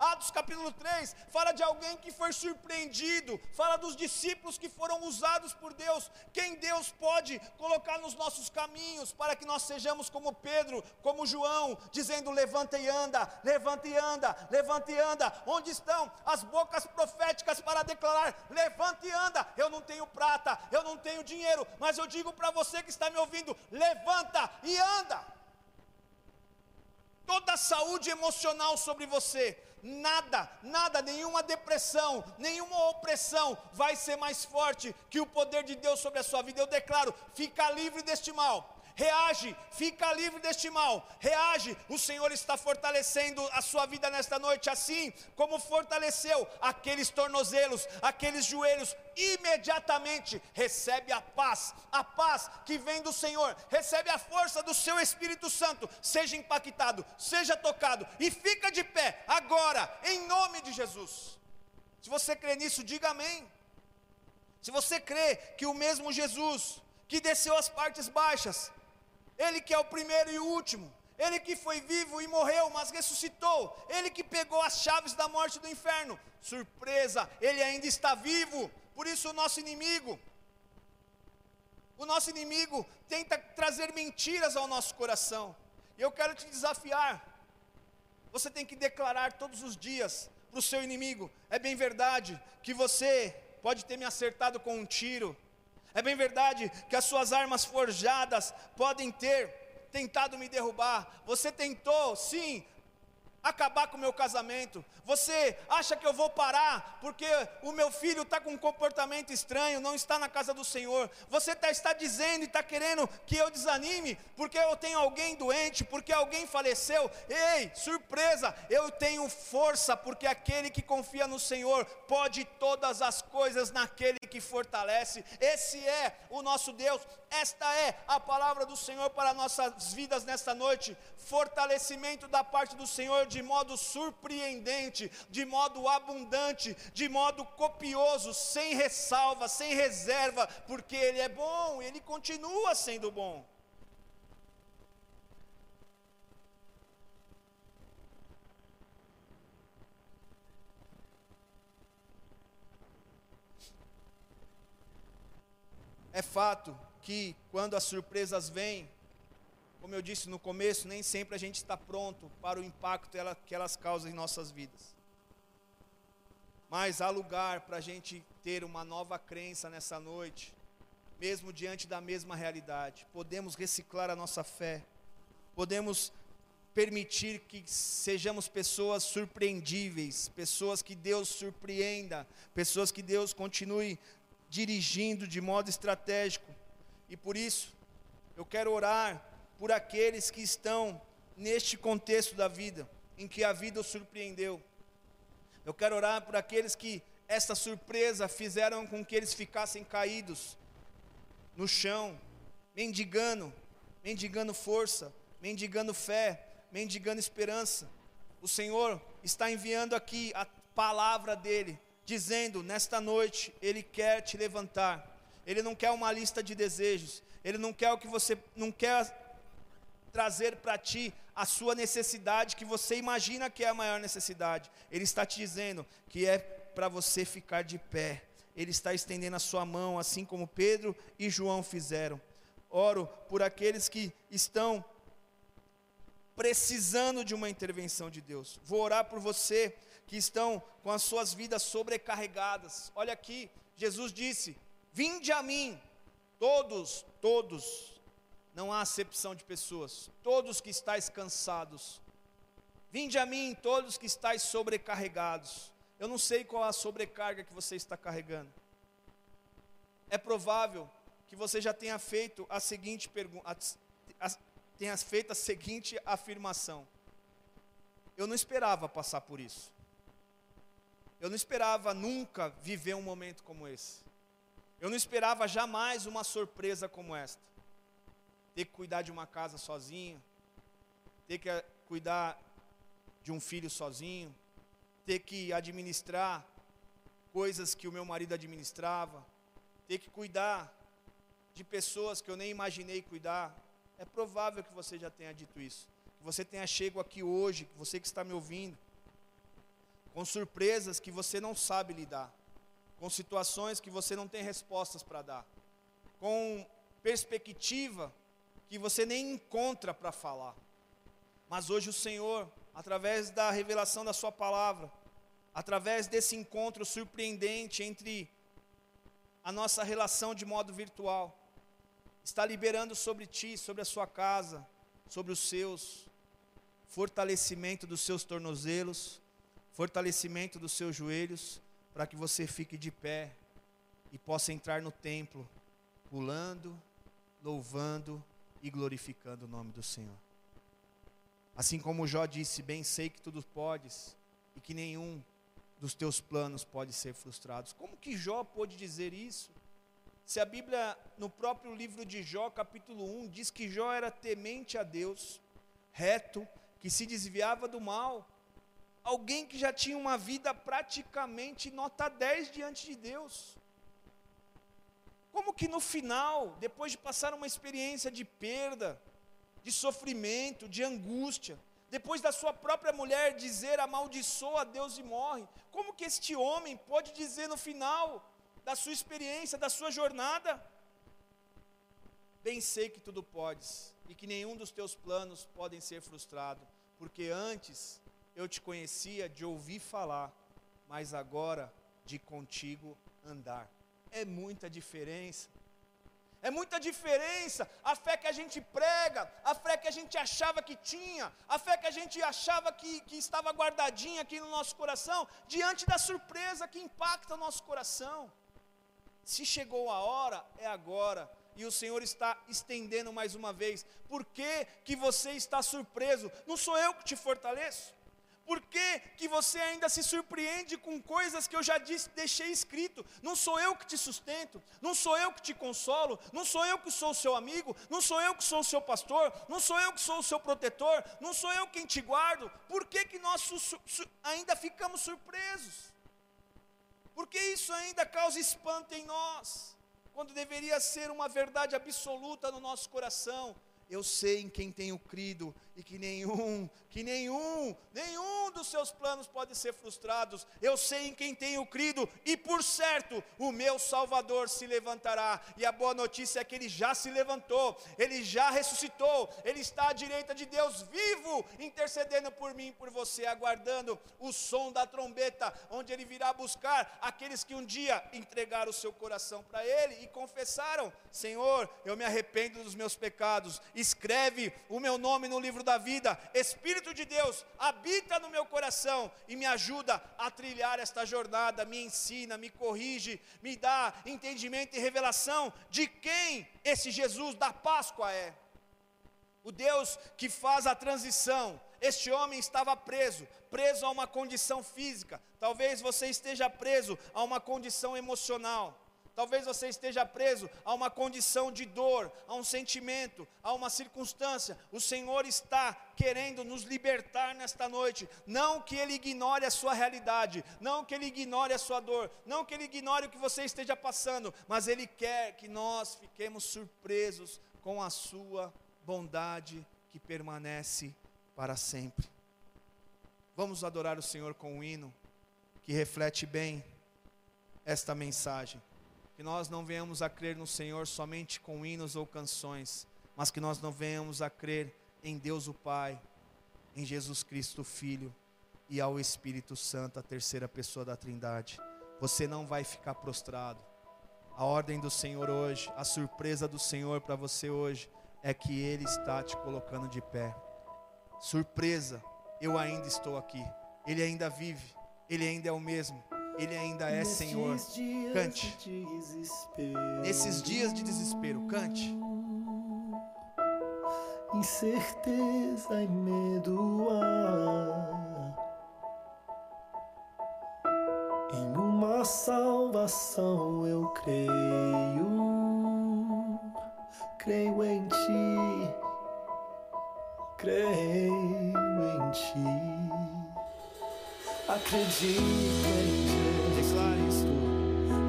S1: Atos capítulo 3 fala de alguém que foi surpreendido, fala dos discípulos que foram usados por Deus, quem Deus pode colocar nos nossos caminhos para que nós sejamos como Pedro, como João, dizendo: levanta e anda, levanta e anda, levanta e anda. Onde estão as bocas proféticas para declarar: levanta e anda? Eu não tenho prata, eu não tenho dinheiro, mas eu digo para você que está me ouvindo: levanta e anda toda a saúde emocional sobre você. Nada, nada, nenhuma depressão, nenhuma opressão vai ser mais forte que o poder de Deus sobre a sua vida. Eu declaro: fica livre deste mal. Reage, fica livre deste mal. Reage, o Senhor está fortalecendo a sua vida nesta noite, assim como fortaleceu aqueles tornozelos, aqueles joelhos. Imediatamente recebe a paz, a paz que vem do Senhor, recebe a força do seu Espírito Santo. Seja impactado, seja tocado e fica de pé agora, em nome de Jesus. Se você crê nisso, diga amém. Se você crê que o mesmo Jesus que desceu às partes baixas, ele que é o primeiro e o último, ele que foi vivo e morreu, mas ressuscitou, ele que pegou as chaves da morte e do inferno, surpresa, ele ainda está vivo. Por isso o nosso inimigo, o nosso inimigo tenta trazer mentiras ao nosso coração. E eu quero te desafiar. Você tem que declarar todos os dias para o seu inimigo: é bem verdade que você pode ter me acertado com um tiro, é bem verdade que as suas armas forjadas podem ter tentado me derrubar. Você tentou, sim, acabar com o meu casamento. Você acha que eu vou parar porque o meu filho está com um comportamento estranho, não está na casa do Senhor. Você tá, está dizendo e está querendo que eu desanime porque eu tenho alguém doente, porque alguém faleceu. Ei, surpresa, eu tenho força porque aquele que confia no Senhor pode todas as coisas naquele que fortalece. Esse é o nosso Deus. Esta é a palavra do Senhor para nossas vidas nesta noite. Fortalecimento da parte do Senhor de modo surpreendente, de modo abundante, de modo copioso, sem ressalva, sem reserva, porque Ele é bom, Ele continua sendo bom. É fato que quando as surpresas vêm, como eu disse no começo, nem sempre a gente está pronto para o impacto que elas causam em nossas vidas. Mas há lugar para a gente ter uma nova crença nessa noite, mesmo diante da mesma realidade. Podemos reciclar a nossa fé, podemos permitir que sejamos pessoas surpreendíveis, pessoas que Deus surpreenda, pessoas que Deus continue dirigindo de modo estratégico. E por isso, eu quero orar por aqueles que estão neste contexto da vida, em que a vida os surpreendeu. Eu quero orar por aqueles que essa surpresa fizeram com que eles ficassem caídos no chão, mendigando, mendigando força, mendigando fé, mendigando esperança. O Senhor está enviando aqui a palavra dele, dizendo: nesta noite, Ele quer te levantar. Ele não quer uma lista de desejos. Ele não quer o que você não quer trazer para ti a sua necessidade que você imagina que é a maior necessidade. Ele está te dizendo que é para você ficar de pé. Ele está estendendo a sua mão, assim como Pedro e João fizeram. Oro por aqueles que estão precisando de uma intervenção de Deus. Vou orar por você que estão com as suas vidas sobrecarregadas. Olha aqui, Jesus disse: Vinde a mim, todos, todos, não há acepção de pessoas, todos que estáis cansados. Vinde a mim, todos que estáis sobrecarregados. Eu não sei qual a sobrecarga que você está carregando. É provável que você já tenha feito a seguinte pergunta, tenha feito a seguinte afirmação: Eu não esperava passar por isso. Eu não esperava nunca viver um momento como esse. Eu não esperava jamais uma surpresa como esta. Ter que cuidar de uma casa sozinho, ter que eh, cuidar de um filho sozinho, ter que administrar coisas que o meu marido administrava, ter que cuidar de pessoas que eu nem imaginei cuidar. É provável que você já tenha dito isso. Que você tenha chego aqui hoje, que você que está me ouvindo, com surpresas que você não sabe lidar, com situações que você não tem respostas para dar, com perspectiva que você nem encontra para falar. Mas hoje o Senhor, através da revelação da Sua palavra, através desse encontro surpreendente entre a nossa relação de modo virtual, está liberando sobre ti, sobre a sua casa, sobre os seus, fortalecimento dos seus tornozelos, fortalecimento dos seus joelhos, para que você fique de pé e possa entrar no templo, pulando, louvando e glorificando o nome do Senhor. Assim como Jó disse: Bem sei que tudo podes e que nenhum dos teus planos pode ser frustrado. Como que Jó pôde dizer isso? Se a Bíblia, no próprio livro de Jó, capítulo 1, diz que Jó era temente a Deus, reto, que se desviava do mal, alguém que já tinha uma vida praticamente nota 10 diante de Deus. Como que no final, depois de passar uma experiência de perda, de sofrimento, de angústia, depois da sua própria mulher dizer amaldiçoa a Deus e morre, como que este homem pode dizer no final da sua experiência, da sua jornada? Bem sei que tudo podes e que nenhum dos teus planos podem ser frustrado, porque antes eu te conhecia de ouvir falar, mas agora de contigo andar. É muita diferença. É muita diferença a fé que a gente prega, a fé que a gente achava que tinha, a fé que a gente achava que, que estava guardadinha aqui no nosso coração, diante da surpresa que impacta o nosso coração. Se chegou a hora, é agora. E o Senhor está estendendo mais uma vez. Por que, que você está surpreso? Não sou eu que te fortaleço. Por que, que você ainda se surpreende com coisas que eu já disse, deixei escrito? Não sou eu que te sustento, não sou eu que te consolo, não sou eu que sou o seu amigo, não sou eu que sou o seu pastor, não sou eu que sou o seu protetor, não sou eu quem te guardo. Por que, que nós ainda ficamos surpresos? Porque isso ainda causa espanto em nós, quando deveria ser uma verdade absoluta no nosso coração. Eu sei em quem tenho crido e que nenhum, que nenhum, nenhum dos seus planos pode ser frustrados. Eu sei em quem tenho crido e por certo o meu Salvador se levantará. E a boa notícia é que ele já se levantou, ele já ressuscitou, ele está à direita de Deus vivo, intercedendo por mim e por você, aguardando o som da trombeta, onde ele virá buscar aqueles que um dia entregaram o seu coração para ele e confessaram: Senhor, eu me arrependo dos meus pecados, escreve o meu nome no livro da da vida, Espírito de Deus, habita no meu coração e me ajuda a trilhar esta jornada, me ensina, me corrige, me dá entendimento e revelação de quem esse Jesus da Páscoa é. O Deus que faz a transição. Este homem estava preso, preso a uma condição física. Talvez você esteja preso a uma condição emocional. Talvez você esteja preso a uma condição de dor, a um sentimento, a uma circunstância. O Senhor está querendo nos libertar nesta noite. Não que Ele ignore a sua realidade, não que Ele ignore a sua dor, não que Ele ignore o que você esteja passando, mas Ele quer que nós fiquemos surpresos com a Sua bondade que permanece para sempre. Vamos adorar o Senhor com um hino que reflete bem esta mensagem. Que nós não venhamos a crer no Senhor somente com hinos ou canções, mas que nós não venhamos a crer em Deus o Pai, em Jesus Cristo o Filho e ao Espírito Santo, a terceira pessoa da Trindade. Você não vai ficar prostrado. A ordem do Senhor hoje, a surpresa do Senhor para você hoje é que Ele está te colocando de pé. Surpresa, eu ainda estou aqui. Ele ainda vive, Ele ainda é o mesmo, Ele ainda é Senhor. Cante. Nesses dias de desespero, cante.
S3: Incerteza e medo há Em uma salvação eu creio Creio em ti Creio em ti Acredito em Jesus
S1: Declare isso.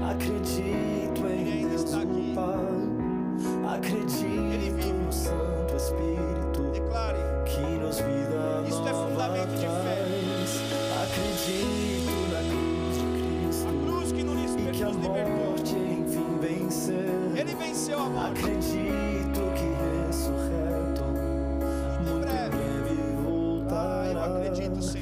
S3: Acredito em
S1: Ele
S3: Deus
S1: está aqui.
S3: Pai. Acredito
S1: Ele vive.
S3: no Santo Espírito
S1: Declare.
S3: que nos vida
S1: Isso é fundamento de fé.
S3: Acredito na cruz de Cristo
S1: A cruz que nos,
S3: e que a morte enfim venceu.
S1: Ele venceu a morte.
S3: Acredito que ressurreto
S1: Muito breve.
S3: breve voltará.
S1: Ah, eu acredito, Senhor.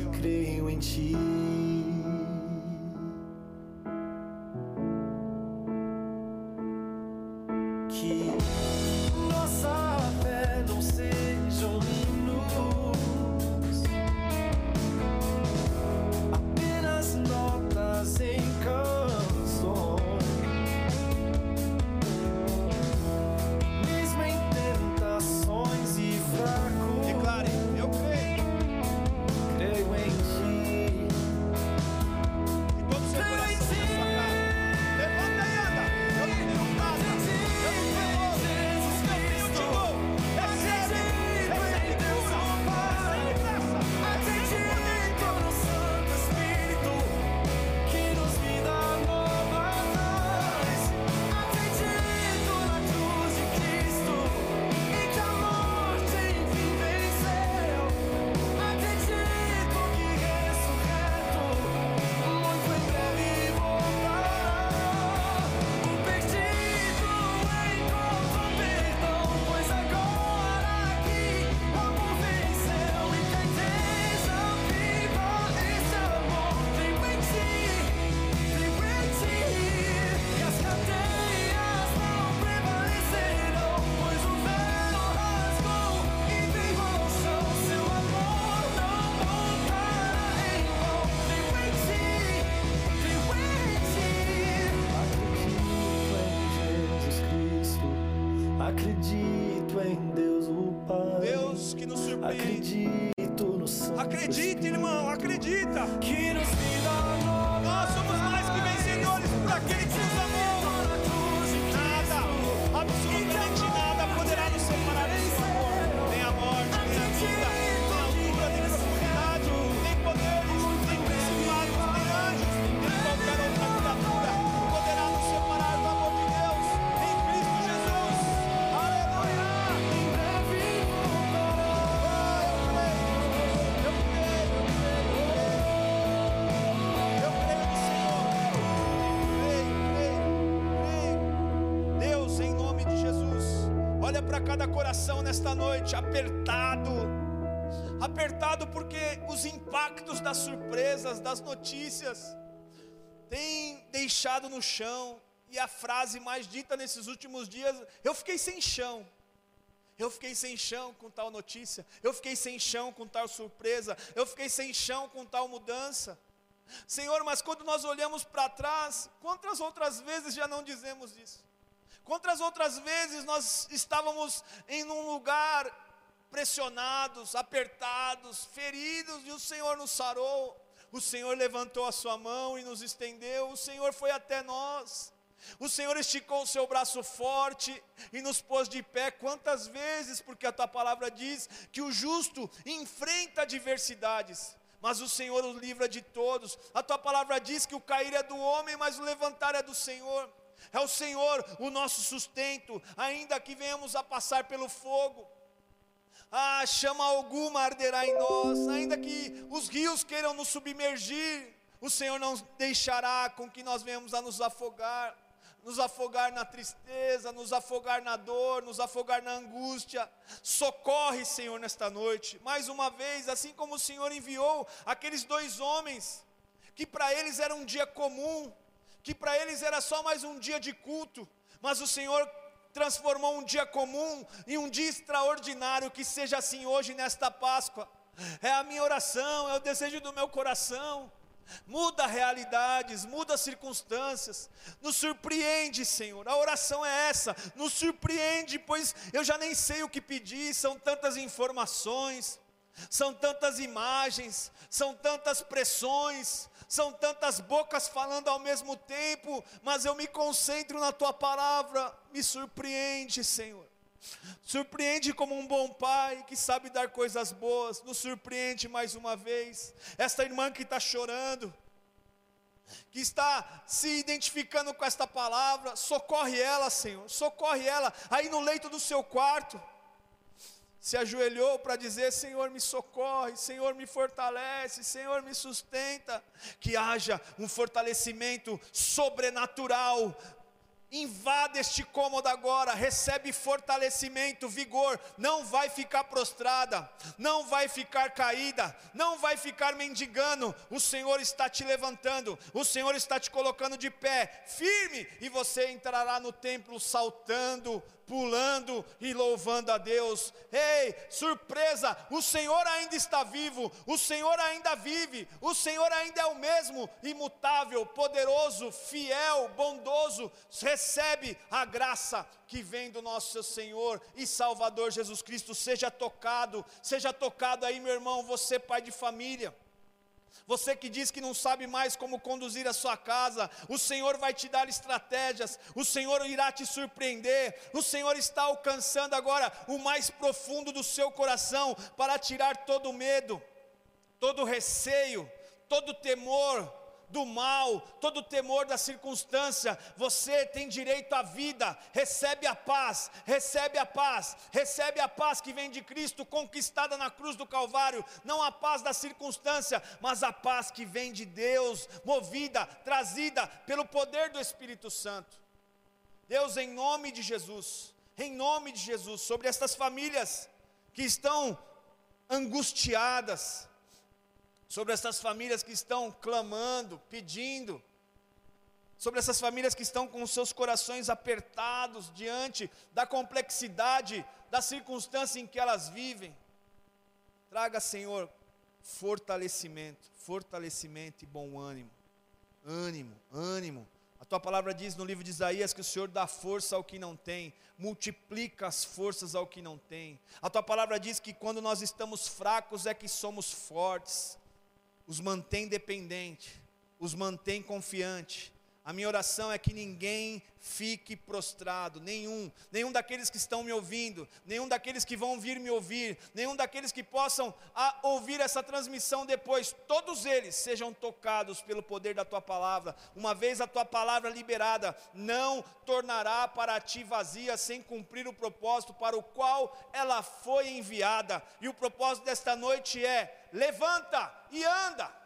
S1: Cada coração nesta noite, apertado, apertado porque os impactos das surpresas, das notícias, têm deixado no chão, e a frase mais dita nesses últimos dias, eu fiquei sem chão. Eu fiquei sem chão com tal notícia, eu fiquei sem chão com tal surpresa, eu fiquei sem chão com tal mudança. Senhor, mas quando nós olhamos para trás, quantas outras vezes já não dizemos isso? Quantas outras vezes nós estávamos em um lugar pressionados, apertados, feridos e o Senhor nos sarou, o Senhor levantou a sua mão e nos estendeu, o Senhor foi até nós. O Senhor esticou o seu braço forte e nos pôs de pé. Quantas vezes, porque a tua palavra diz que o justo enfrenta adversidades, mas o Senhor o livra de todos. A tua palavra diz que o cair é do homem, mas o levantar é do Senhor. É o Senhor o nosso sustento, ainda que venhamos a passar pelo fogo. Ah, chama alguma arderá em nós, ainda que os rios queiram nos submergir, o Senhor não deixará com que nós venhamos a nos afogar, nos afogar na tristeza, nos afogar na dor, nos afogar na angústia. Socorre, Senhor, nesta noite. Mais uma vez, assim como o Senhor enviou aqueles dois homens, que para eles era um dia comum, que para eles era só mais um dia de culto, mas o Senhor transformou um dia comum em um dia extraordinário, que seja assim hoje nesta Páscoa. É a minha oração, é o desejo do meu coração. Muda realidades, muda circunstâncias, nos surpreende, Senhor. A oração é essa, nos surpreende, pois eu já nem sei o que pedir, são tantas informações, são tantas imagens, são tantas pressões, são tantas bocas falando ao mesmo tempo, mas eu me concentro na tua palavra, me surpreende, Senhor. Surpreende como um bom pai que sabe dar coisas boas, nos surpreende mais uma vez. Esta irmã que está chorando, que está se identificando com esta palavra, socorre ela, Senhor, socorre ela aí no leito do seu quarto. Se ajoelhou para dizer: Senhor, me socorre, Senhor, me fortalece, Senhor, me sustenta. Que haja um fortalecimento sobrenatural Invada este cômodo agora, recebe fortalecimento, vigor, não vai ficar prostrada, não vai ficar caída, não vai ficar mendigando. O Senhor está te levantando, o Senhor está te colocando de pé, firme, e você entrará no templo saltando, pulando e louvando a Deus. Ei, surpresa! O Senhor ainda está vivo, o Senhor ainda vive, o Senhor ainda é o mesmo, imutável, poderoso, fiel, bondoso. Recebe a graça que vem do nosso Senhor e Salvador Jesus Cristo. Seja tocado, seja tocado aí, meu irmão, você, pai de família. Você que diz que não sabe mais como conduzir a sua casa, o Senhor vai te dar estratégias, o Senhor irá te surpreender, o Senhor está alcançando agora o mais profundo do seu coração para tirar todo o medo, todo o receio, todo o temor, do mal, todo temor da circunstância, você tem direito à vida, recebe a paz, recebe a paz, recebe a paz que vem de Cristo, conquistada na cruz do Calvário, não a paz da circunstância, mas a paz que vem de Deus, movida, trazida pelo poder do Espírito Santo. Deus, em nome de Jesus, em nome de Jesus, sobre estas famílias que estão angustiadas, sobre essas famílias que estão clamando, pedindo, sobre essas famílias que estão com seus corações apertados diante da complexidade da circunstância em que elas vivem. Traga, Senhor, fortalecimento, fortalecimento e bom ânimo. Ânimo, ânimo. A tua palavra diz no livro de Isaías que o Senhor dá força ao que não tem, multiplica as forças ao que não tem. A tua palavra diz que quando nós estamos fracos é que somos fortes os mantém dependente, os mantém confiante. A minha oração é que ninguém fique prostrado, nenhum, nenhum daqueles que estão me ouvindo, nenhum daqueles que vão vir me ouvir, nenhum daqueles que possam a, ouvir essa transmissão depois, todos eles sejam tocados pelo poder da tua palavra. Uma vez a tua palavra liberada, não tornará para ti vazia sem cumprir o propósito para o qual ela foi enviada. E o propósito desta noite é: levanta e anda.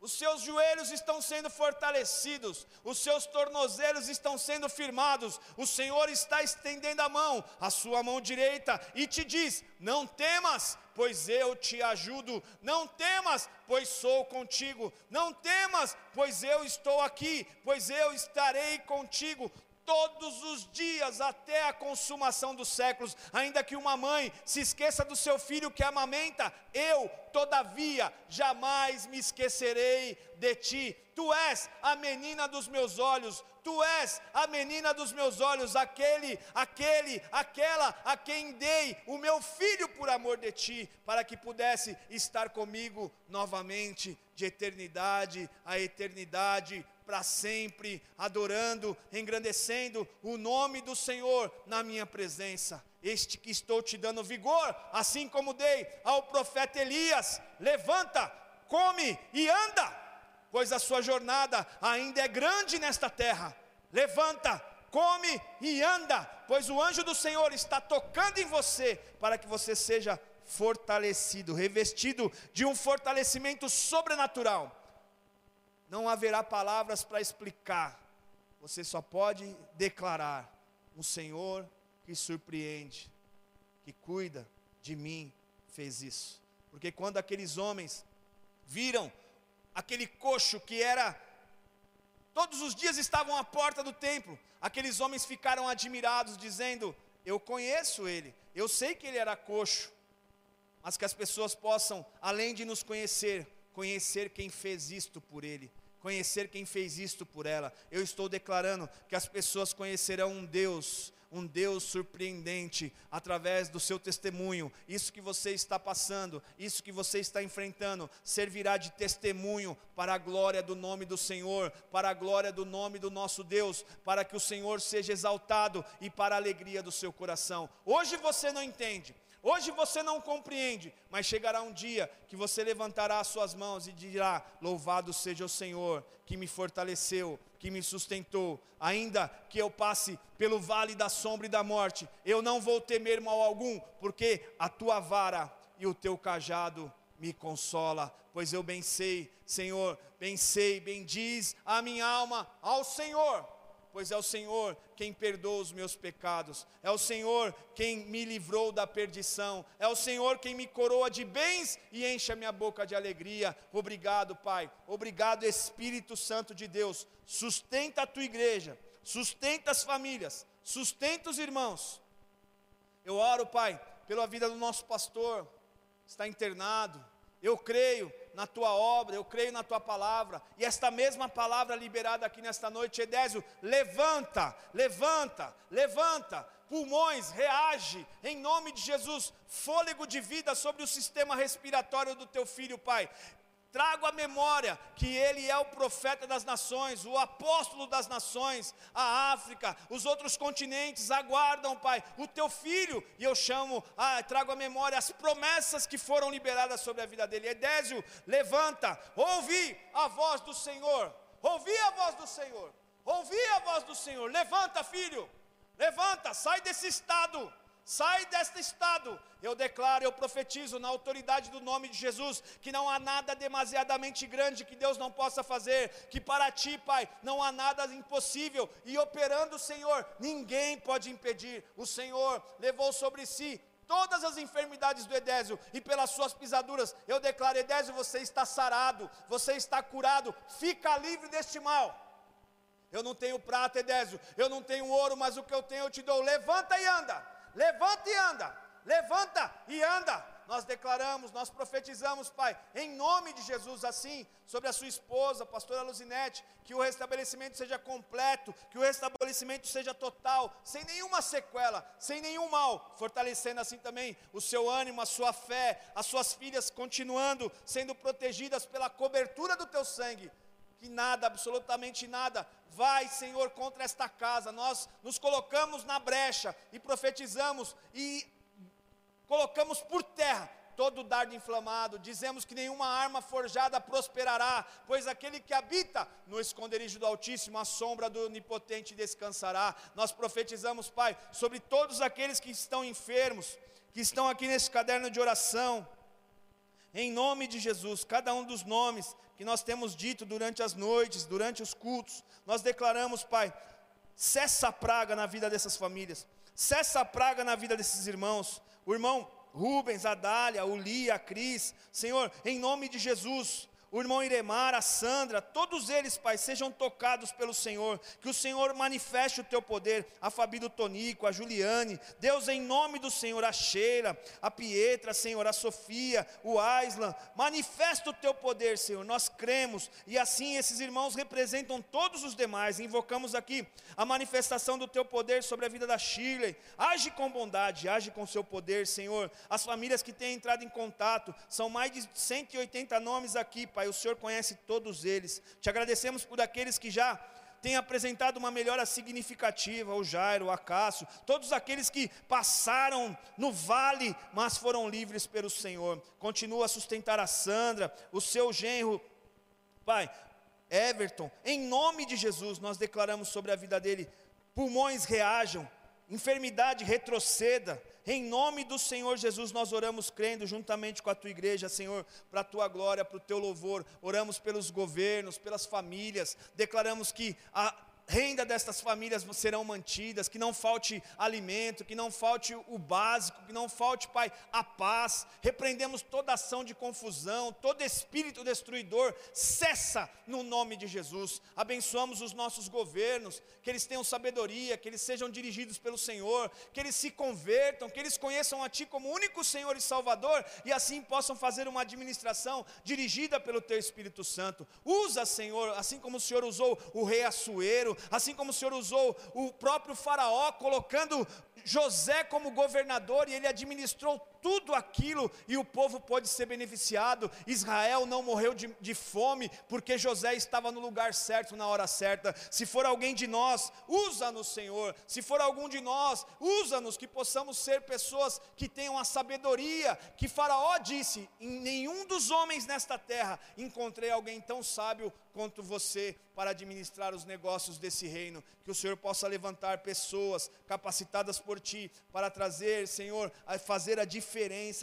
S1: Os seus joelhos estão sendo fortalecidos, os seus tornozelos estão sendo firmados. O Senhor está estendendo a mão, a sua mão direita, e te diz: Não temas, pois eu te ajudo. Não temas, pois sou contigo. Não temas, pois eu estou aqui, pois eu estarei contigo todos os dias até a consumação dos séculos. Ainda que uma mãe se esqueça do seu filho que amamenta, eu, todavia, jamais me esquecerei de ti. Tu és a menina dos meus olhos, tu és a menina dos meus olhos, aquele, aquele, aquela a quem dei o meu filho por amor de ti, para que pudesse estar comigo novamente, de eternidade a eternidade, para sempre, adorando, engrandecendo o nome do Senhor na minha presença. Este que estou te dando vigor, assim como dei ao profeta Elias: levanta, come e anda, pois a sua jornada ainda é grande nesta terra. Levanta, come e anda, pois o anjo do Senhor está tocando em você, para que você seja fortalecido, revestido de um fortalecimento sobrenatural não haverá palavras para explicar, você só pode declarar: o Senhor que surpreende, que cuida de mim, fez isso. Porque quando aqueles homens viram aquele coxo que era, todos os dias estavam à porta do templo, aqueles homens ficaram admirados, dizendo: Eu conheço ele, eu sei que ele era coxo, mas que as pessoas possam, além de nos conhecer, conhecer quem fez isto por ele, conhecer quem fez isto por ela. Eu estou declarando que as pessoas conhecerão um Deus, um Deus surpreendente através do seu testemunho. Isso que você está passando, isso que você está enfrentando, servirá de testemunho para a glória do nome do Senhor, para a glória do nome do nosso Deus, para que o Senhor seja exaltado e para a alegria do seu coração. Hoje você não entende. Hoje você não compreende, mas chegará um dia que você levantará as suas mãos e dirá: Louvado seja o Senhor, que me fortaleceu, que me sustentou. Ainda que eu passe pelo vale da sombra e da morte, eu não vou temer mal algum, porque a tua vara e o teu cajado me consola, pois eu bem sei, Senhor, bem sei, bendiz a minha alma ao Senhor pois é o Senhor quem perdoa os meus pecados, é o Senhor quem me livrou da perdição, é o Senhor quem me coroa de bens e enche a minha boca de alegria. Obrigado, Pai, obrigado, Espírito Santo de Deus. Sustenta a tua igreja, sustenta as famílias, sustenta os irmãos. Eu oro, Pai, pela vida do nosso pastor, está internado. Eu creio na tua obra, eu creio na tua palavra, e esta mesma palavra liberada aqui nesta noite, Edésio, levanta, levanta, levanta, pulmões, reage, em nome de Jesus, fôlego de vida sobre o sistema respiratório do teu filho, Pai. Trago à memória que ele é o profeta das nações, o apóstolo das nações, a África, os outros continentes aguardam, Pai, o teu filho, e eu chamo, ah, trago à memória as promessas que foram liberadas sobre a vida dele. Edésio, levanta, ouvi a voz do Senhor, ouvi a voz do Senhor, ouvi a voz do Senhor, levanta, filho, levanta, sai desse estado, Sai deste estado. Eu declaro, eu profetizo na autoridade do nome de Jesus que não há nada demasiadamente grande que Deus não possa fazer, que para ti, Pai, não há nada impossível e operando o Senhor, ninguém pode impedir. O Senhor levou sobre si todas as enfermidades do Edésio e pelas suas pisaduras, eu declaro: Edésio, você está sarado, você está curado, fica livre deste mal. Eu não tenho prata, Edésio, eu não tenho ouro, mas o que eu tenho eu te dou. Levanta e anda levanta e anda, levanta e anda. Nós declaramos, nós profetizamos, Pai, em nome de Jesus, assim, sobre a sua esposa, pastora Luzinete, que o restabelecimento seja completo, que o restabelecimento seja total, sem nenhuma sequela, sem nenhum mal, fortalecendo assim também o seu ânimo, a sua fé, as suas filhas continuando sendo protegidas pela cobertura do teu sangue que nada, absolutamente nada, vai, Senhor, contra esta casa. Nós nos colocamos na brecha e profetizamos e colocamos por terra todo dardo inflamado, dizemos que nenhuma arma forjada prosperará, pois aquele que habita no esconderijo do Altíssimo, a sombra do Onipotente descansará. Nós profetizamos, Pai, sobre todos aqueles que estão enfermos, que estão aqui nesse caderno de oração, em nome de Jesus, cada um dos nomes que nós temos dito durante as noites, durante os cultos, nós declaramos, Pai, cessa a praga na vida dessas famílias, cessa a praga na vida desses irmãos, o irmão Rubens, a Dália, o Lia, a Cris, Senhor, em nome de Jesus, o irmão Iremar, a Sandra, todos eles, Pai, sejam tocados pelo Senhor, que o Senhor manifeste o teu poder, a Fabi do Tonico, a Juliane, Deus, em nome do Senhor, a Sheila, a Pietra, Senhor, a Sofia, o Aislan, manifesta o teu poder, Senhor, nós cremos, e assim esses irmãos representam todos os demais, invocamos aqui a manifestação do teu poder sobre a vida da Shirley, age com bondade, age com seu poder, Senhor, as famílias que têm entrado em contato, são mais de 180 nomes aqui, Pai, o Senhor conhece todos eles. Te agradecemos por aqueles que já têm apresentado uma melhora significativa, o Jairo, o Acácio, todos aqueles que passaram no vale, mas foram livres pelo Senhor. Continua a sustentar a Sandra, o seu genro, Pai, Everton, em nome de Jesus, nós declaramos sobre a vida dele: pulmões reajam, enfermidade retroceda. Em nome do Senhor Jesus, nós oramos crendo juntamente com a tua igreja, Senhor, para a tua glória, para o teu louvor. Oramos pelos governos, pelas famílias. Declaramos que a renda destas famílias serão mantidas, que não falte alimento, que não falte o básico, que não falte, Pai, a paz. Repreendemos toda ação de confusão, todo espírito destruidor, cessa no nome de Jesus. Abençoamos os nossos governos, que eles tenham sabedoria, que eles sejam dirigidos pelo Senhor, que eles se convertam, que eles conheçam a Ti como único Senhor e Salvador e assim possam fazer uma administração dirigida pelo Teu Espírito Santo. Usa, Senhor, assim como o Senhor usou o rei Assuero, assim como o Senhor usou o próprio Faraó, colocando José como governador e ele administrou tudo aquilo e o povo pôde ser beneficiado. Israel não morreu de, de fome porque José estava no lugar certo na hora certa. Se for alguém de nós, usa-nos, Senhor. Se for algum de nós, usa-nos que possamos ser pessoas que tenham a sabedoria que Faraó disse: em nenhum dos homens nesta terra encontrei alguém tão sábio quanto você para administrar os negócios desse reino. Que o Senhor possa levantar pessoas capacitadas por ti para trazer, Senhor, a fazer a diferença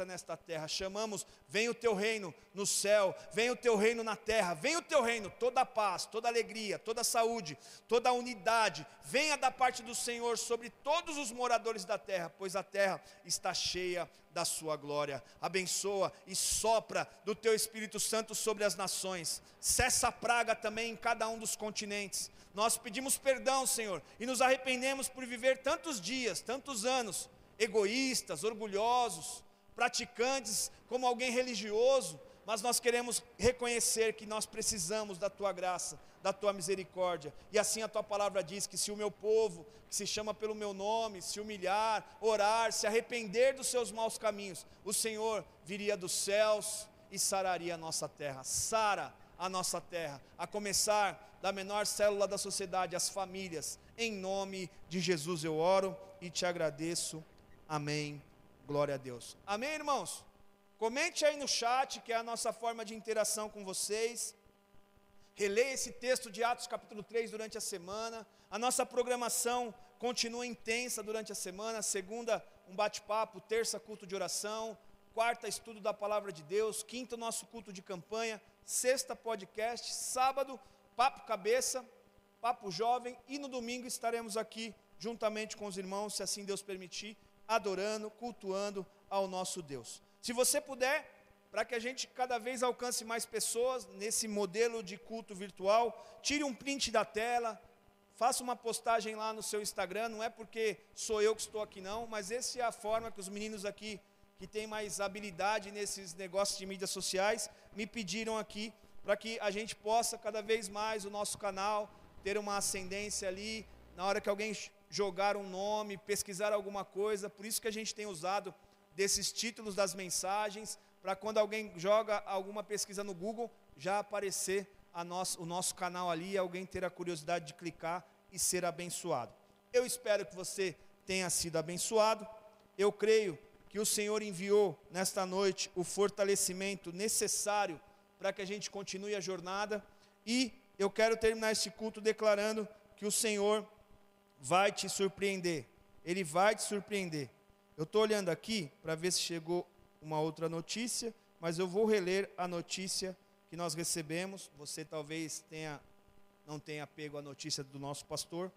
S1: nesta terra. Chamamos, vem o teu reino no céu, vem o teu reino na terra, vem o teu reino, toda a paz, toda a alegria, toda a saúde, toda a unidade, venha da parte do Senhor sobre todos os moradores da terra, pois a terra está cheia da sua glória. Abençoa e sopra do teu Espírito Santo sobre as nações. Cessa a praga também em cada um dos continentes. Nós pedimos perdão, Senhor, e nos arrependemos por viver tantos dias, tantos anos, egoístas, orgulhosos, praticantes como alguém religioso, mas nós queremos reconhecer que nós precisamos da tua graça, da tua misericórdia. E assim a tua palavra diz que se o meu povo, que se chama pelo meu nome, se humilhar, orar, se arrepender dos seus maus caminhos, o Senhor viria dos céus e sararia a nossa terra. Sara a nossa terra, a começar da menor célula da sociedade, as famílias. Em nome de Jesus eu oro e te agradeço. Amém. Glória a Deus. Amém, irmãos? Comente aí no chat, que é a nossa forma de interação com vocês. Releia esse texto de Atos capítulo 3 durante a semana. A nossa programação continua intensa durante a semana. Segunda, um bate-papo. Terça, culto de oração. Quarta, estudo da palavra de Deus. Quinta, nosso culto de campanha. Sexta, podcast. Sábado, papo cabeça, papo jovem. E no domingo estaremos aqui juntamente com os irmãos, se assim Deus permitir, adorando, cultuando ao nosso Deus. Se você puder, para que a gente cada vez alcance mais pessoas nesse modelo de culto virtual, tire um print da tela, faça uma postagem lá no seu Instagram, não é porque sou eu que estou aqui não, mas essa é a forma que os meninos aqui que têm mais habilidade nesses negócios de mídias sociais me pediram aqui para que a gente possa cada vez mais o nosso canal ter uma ascendência ali, na hora que alguém jogar um nome, pesquisar alguma coisa, por isso que a gente tem usado desses títulos das mensagens, para quando alguém joga alguma pesquisa no Google, já aparecer nosso, o nosso canal ali e alguém ter a curiosidade de clicar e ser abençoado. Eu espero que você tenha sido abençoado. Eu creio que o Senhor enviou nesta noite o fortalecimento necessário para que a gente continue a jornada. E eu quero terminar esse culto declarando que o Senhor vai te surpreender. Ele vai te surpreender. Eu estou olhando aqui para ver se chegou uma outra notícia, mas eu vou reler a notícia que nós recebemos. Você talvez tenha não tenha pego a notícia do nosso pastor.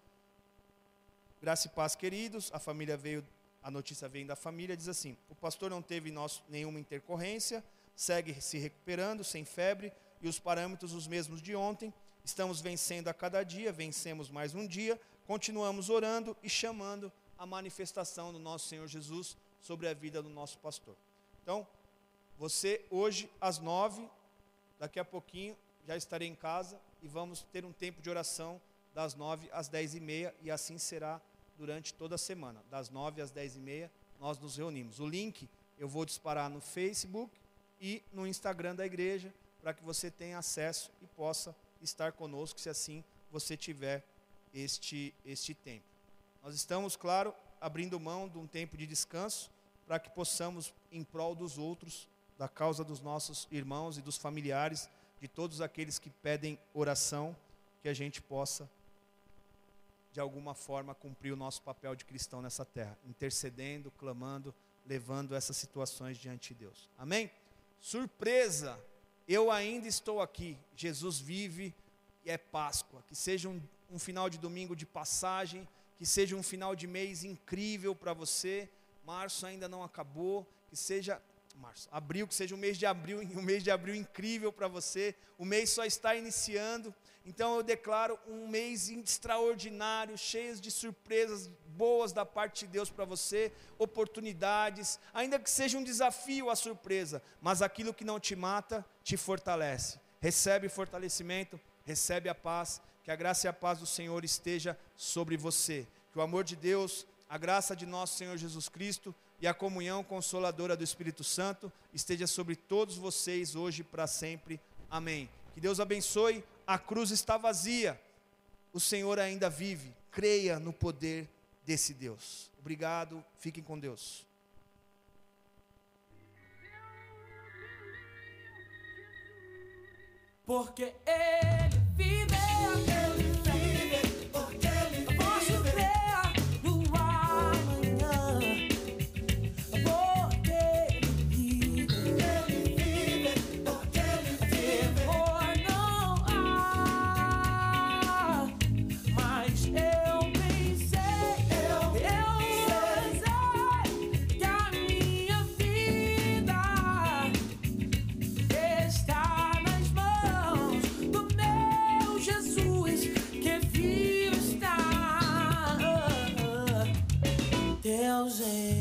S1: Graça e paz, queridos. A família veio, a notícia vem da família, diz assim: o pastor não teve nosso, nenhuma intercorrência, segue se recuperando, sem febre. e os parâmetros os mesmos de ontem. Estamos vencendo a cada dia, vencemos mais um dia, continuamos orando e chamando a manifestação do nosso Senhor Jesus sobre a vida do nosso pastor. Então, você hoje às nove, daqui a pouquinho já estarei em casa e vamos ter um tempo de oração das nove às dez e meia e assim será durante toda a semana. Das nove às dez e meia nós nos reunimos. O link eu vou disparar no Facebook e no Instagram da igreja para que você tenha acesso e possa estar conosco se assim você tiver este, este tempo. Nós estamos, claro, abrindo mão de um tempo de descanso para que possamos, em prol dos outros, da causa dos nossos irmãos e dos familiares, de todos aqueles que pedem oração, que a gente possa, de alguma forma, cumprir o nosso papel de cristão nessa terra, intercedendo, clamando, levando essas situações diante de Deus. Amém? Surpresa! Eu ainda estou aqui. Jesus vive e é Páscoa. Que seja um, um final de domingo de passagem, que seja um final de mês incrível para você. Março ainda não acabou, que seja março, abril, que seja um mês de abril, [laughs] um mês de abril incrível para você. O mês só está iniciando. Então eu declaro um mês extraordinário, cheio de surpresas boas da parte de Deus para você, oportunidades, ainda que seja um desafio a surpresa, mas aquilo que não te mata te fortalece. Recebe fortalecimento, recebe a paz, que a graça e a paz do Senhor esteja sobre você. Que o amor de Deus, a graça de nosso Senhor Jesus Cristo e a comunhão consoladora do Espírito Santo esteja sobre todos vocês hoje para sempre. Amém. Que Deus abençoe. A cruz está vazia. O Senhor ainda vive. Creia no poder desse Deus. Obrigado. Fiquem com Deus.
S4: Porque Ele Yeah. auge.